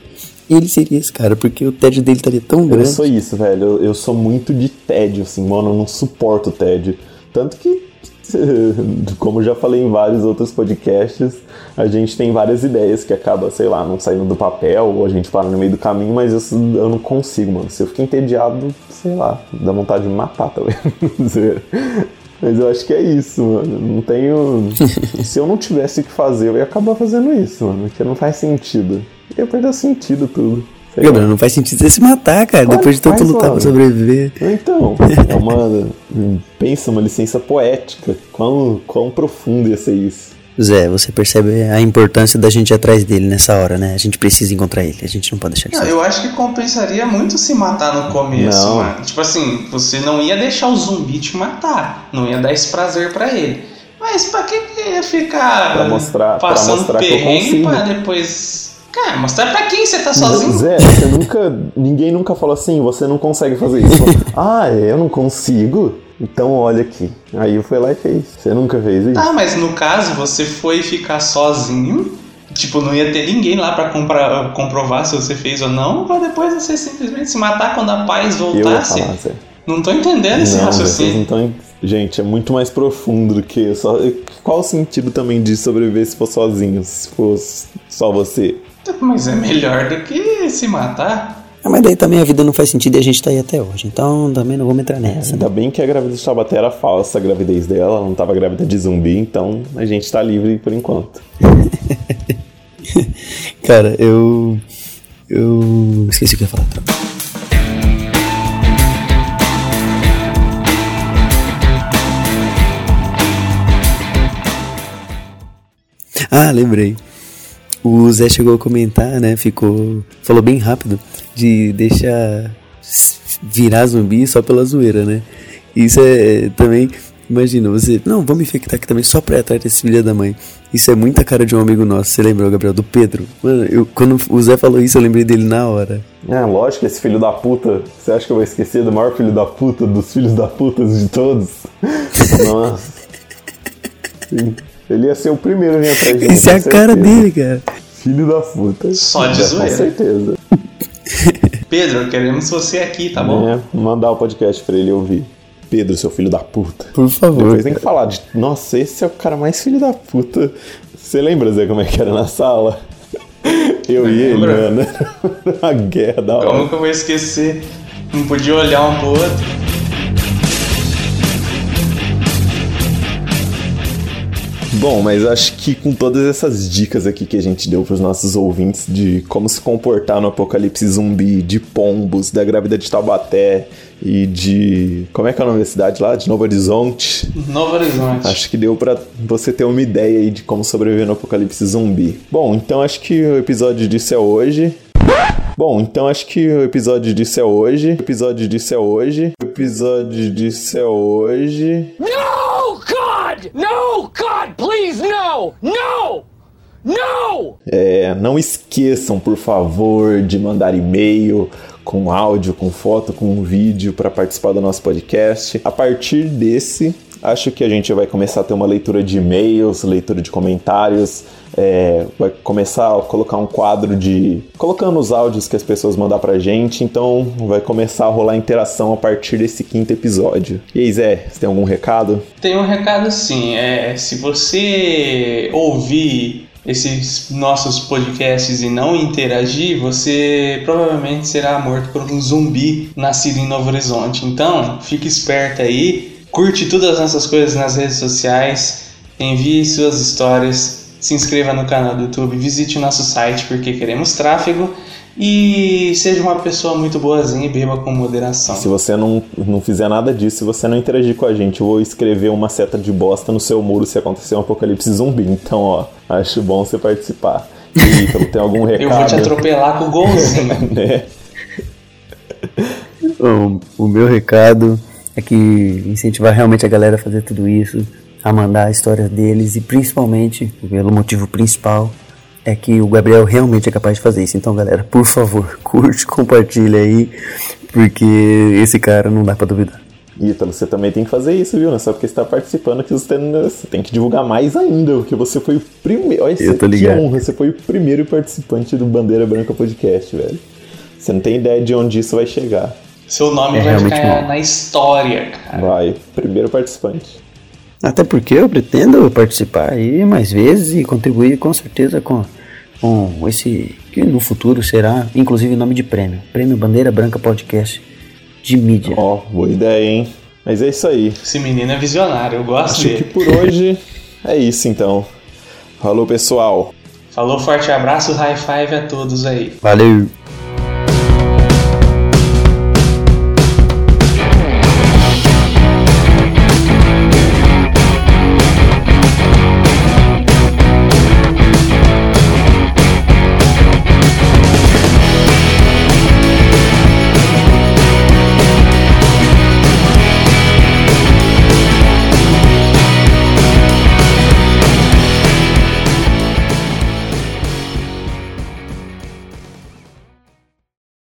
Speaker 3: Ele seria esse cara, porque o tédio dele estaria tão
Speaker 1: Eu
Speaker 3: grande.
Speaker 1: sou isso, velho. Eu, eu sou muito de tédio, assim, mano. Eu não suporto tédio. Tanto que, *laughs* como já falei em vários outros podcasts, a gente tem várias ideias que acaba, sei lá, não saindo do papel ou a gente para no meio do caminho, mas eu, eu não consigo, mano. Se eu fico entediado, sei lá, dá vontade de matar também. *laughs* Mas eu acho que é isso, mano. Não tenho. *laughs* Se eu não tivesse o que fazer, eu ia acabar fazendo isso, mano. Porque não faz sentido. Ia perder o sentido tudo.
Speaker 3: Gabriel, não faz sentido você se matar, cara,
Speaker 1: Claro
Speaker 3: depois de
Speaker 1: que
Speaker 3: tanto
Speaker 1: faz,
Speaker 3: lutar pra
Speaker 1: mano.
Speaker 3: sobreviver.
Speaker 1: Então, é uma. Pensa, uma licença poética. Quão, quão profundo ia ser isso.
Speaker 3: Zé, você percebe a importância da gente ir atrás dele nessa hora, né? A gente precisa encontrar ele, a gente não pode deixar ele
Speaker 2: Não, eu acho que compensaria muito se matar no começo,
Speaker 1: Não.
Speaker 2: mano. Tipo assim, você não ia deixar o zumbi te matar. Não ia dar esse prazer pra ele. Mas pra que que ia ficar
Speaker 1: Pra mostrar- pra
Speaker 2: passando
Speaker 1: mostrar que eu
Speaker 2: perrengue
Speaker 1: consigo.
Speaker 2: pra depois. Cara, mostrar pra quem você tá sozinho?
Speaker 1: Zé, você nunca. Ninguém nunca falou assim, você não consegue fazer isso. *laughs* ah, eu não consigo? Então olha aqui. Aí eu fui lá e fez. Você nunca fez isso?
Speaker 2: Tá, mas no caso você foi ficar sozinho. Tipo, não ia ter ninguém lá pra comprar, comprovar se você fez ou não, pra depois você simplesmente se matar quando a paz
Speaker 1: eu
Speaker 2: voltasse.
Speaker 1: falar, Zé.
Speaker 2: Não tô entendendo esse
Speaker 1: Não,
Speaker 2: raciocínio.
Speaker 1: não estão. Gente, é muito mais profundo do que só. Qual o sentido também de sobreviver se for sozinho? Se fosse só você?
Speaker 2: Mas é melhor do que se matar.
Speaker 3: Ah, mas daí também a vida não faz sentido e a gente tá aí até hoje. Então também não vamos entrar nessa. né?
Speaker 1: Ainda bem que a gravidez de Taubaté era falsa, a gravidez dela, ela não tava grávida de zumbi, então a gente tá livre por enquanto. *laughs*
Speaker 3: Cara, eu. Eu. Esqueci o que eu ia falar. Ah, lembrei. O Zé chegou a comentar, né? Ficou. Falou bem rápido de deixar virar zumbi só pela zoeira, né? Isso é também. Imagina, você. Não, vamos infectar aqui também só pra ir atrás desse filho da mãe. Isso é muita cara de um amigo nosso. Você lembrou, Gabriel? Do Pedro? Mano, eu, quando o Zé falou isso, eu lembrei dele na hora.
Speaker 1: É, lógico, esse filho da puta. Você acha que eu vou esquecer do maior filho da puta, dos filhos da puta de todos? *laughs* Nossa. Sim. Ele ia ser o primeiro a vir atrás de mim.
Speaker 3: Isso é a cara
Speaker 1: certeza.
Speaker 3: dele, cara.
Speaker 1: Filho da puta.
Speaker 2: Só de zoeira.
Speaker 1: Com certeza. *laughs*
Speaker 2: Pedro, queremos você aqui, tá bom?
Speaker 1: É, mandar o podcast pra ele ouvir. Pedro, seu filho da puta.
Speaker 3: Por favor.
Speaker 1: Depois tem que falar de. Nossa, esse é o cara mais filho da puta. Você lembra, Zé, como é que era na sala? Eu e ele, mano. Era uma guerra da hora.
Speaker 2: Como que eu vou esquecer? Não podia olhar um pro outro.
Speaker 1: Bom, mas acho que com todas essas dicas aqui que a gente deu pros nossos ouvintes de como se comportar no apocalipse zumbi, de pombos, da grávida de Taubaté e de. Como é que é o nome da cidade lá? De Novo Horizonte.
Speaker 2: Novo Horizonte.
Speaker 1: Acho que deu pra você ter uma ideia aí de como sobreviver no apocalipse zumbi. Bom, então acho que o episódio disso é hoje. Bom, então acho que o episódio disso é hoje. O episódio disso é hoje. O episódio disso é hoje.
Speaker 7: No, No, God, please, no! No! No!
Speaker 1: É, não esqueçam, por favor, de mandar e-mail com áudio, com foto, com vídeo para participar do nosso podcast. A partir desse, acho que a gente vai começar a ter uma leitura de e-mails, leitura de comentários. É, vai começar a colocar um quadro de. colocando os áudios que as pessoas mandar pra gente. Então vai começar a rolar interação a partir desse quinto episódio. E aí, Zé, você tem algum recado?
Speaker 2: Tem um recado sim, é, se você ouvir esses nossos podcasts e não interagir, você provavelmente será morto por um zumbi nascido em Novo Horizonte. Então, fique esperto aí, curte todas as nossas coisas nas redes sociais, envie suas histórias, se inscreva no canal do YouTube, visite o nosso site porque queremos tráfego E seja uma pessoa muito boazinha e beba com moderação.
Speaker 1: Se você não, não fizer nada disso, se você não interagir com a gente, eu vou escrever uma seta de bosta no seu muro se acontecer um apocalipse zumbi. Então, ó, acho bom você participar. E Ítalo, tem algum recado? *laughs*
Speaker 2: Eu vou te atropelar com o golzinho.
Speaker 1: né? *laughs*
Speaker 3: Bom, o meu recado é que incentivar realmente a galera a fazer tudo isso, a mandar a história deles e principalmente, pelo motivo principal, é que o Gabriel realmente é capaz de fazer isso. Então, galera, por favor, *laughs* curte, compartilha aí, porque esse cara não dá pra duvidar.
Speaker 1: Ítalo, você também tem que fazer isso, viu? Não é só porque você tá participando que você tem, você tem que divulgar mais ainda, porque você foi o primeiro. Olha
Speaker 3: Eu tô
Speaker 1: que honra, você foi o primeiro participante do Bandeira Branca Podcast, velho. Você não tem ideia de onde isso vai chegar.
Speaker 2: Seu nome
Speaker 3: É
Speaker 2: vai ficar
Speaker 3: bom.
Speaker 2: na história, cara.
Speaker 1: Vai, primeiro participante.
Speaker 3: Até porque eu pretendo participar aí mais vezes e contribuir com certeza com, com esse que no futuro será, inclusive, nome de prêmio. Prêmio Bandeira Branca Podcast de mídia.
Speaker 1: Ó, boa ideia, hein? Mas é isso aí.
Speaker 2: Esse menino é visionário, eu gosto
Speaker 1: Acho que
Speaker 2: dele.
Speaker 1: por hoje é isso então. Falou, pessoal.
Speaker 2: Falou, forte abraço, high five a todos aí.
Speaker 3: Valeu!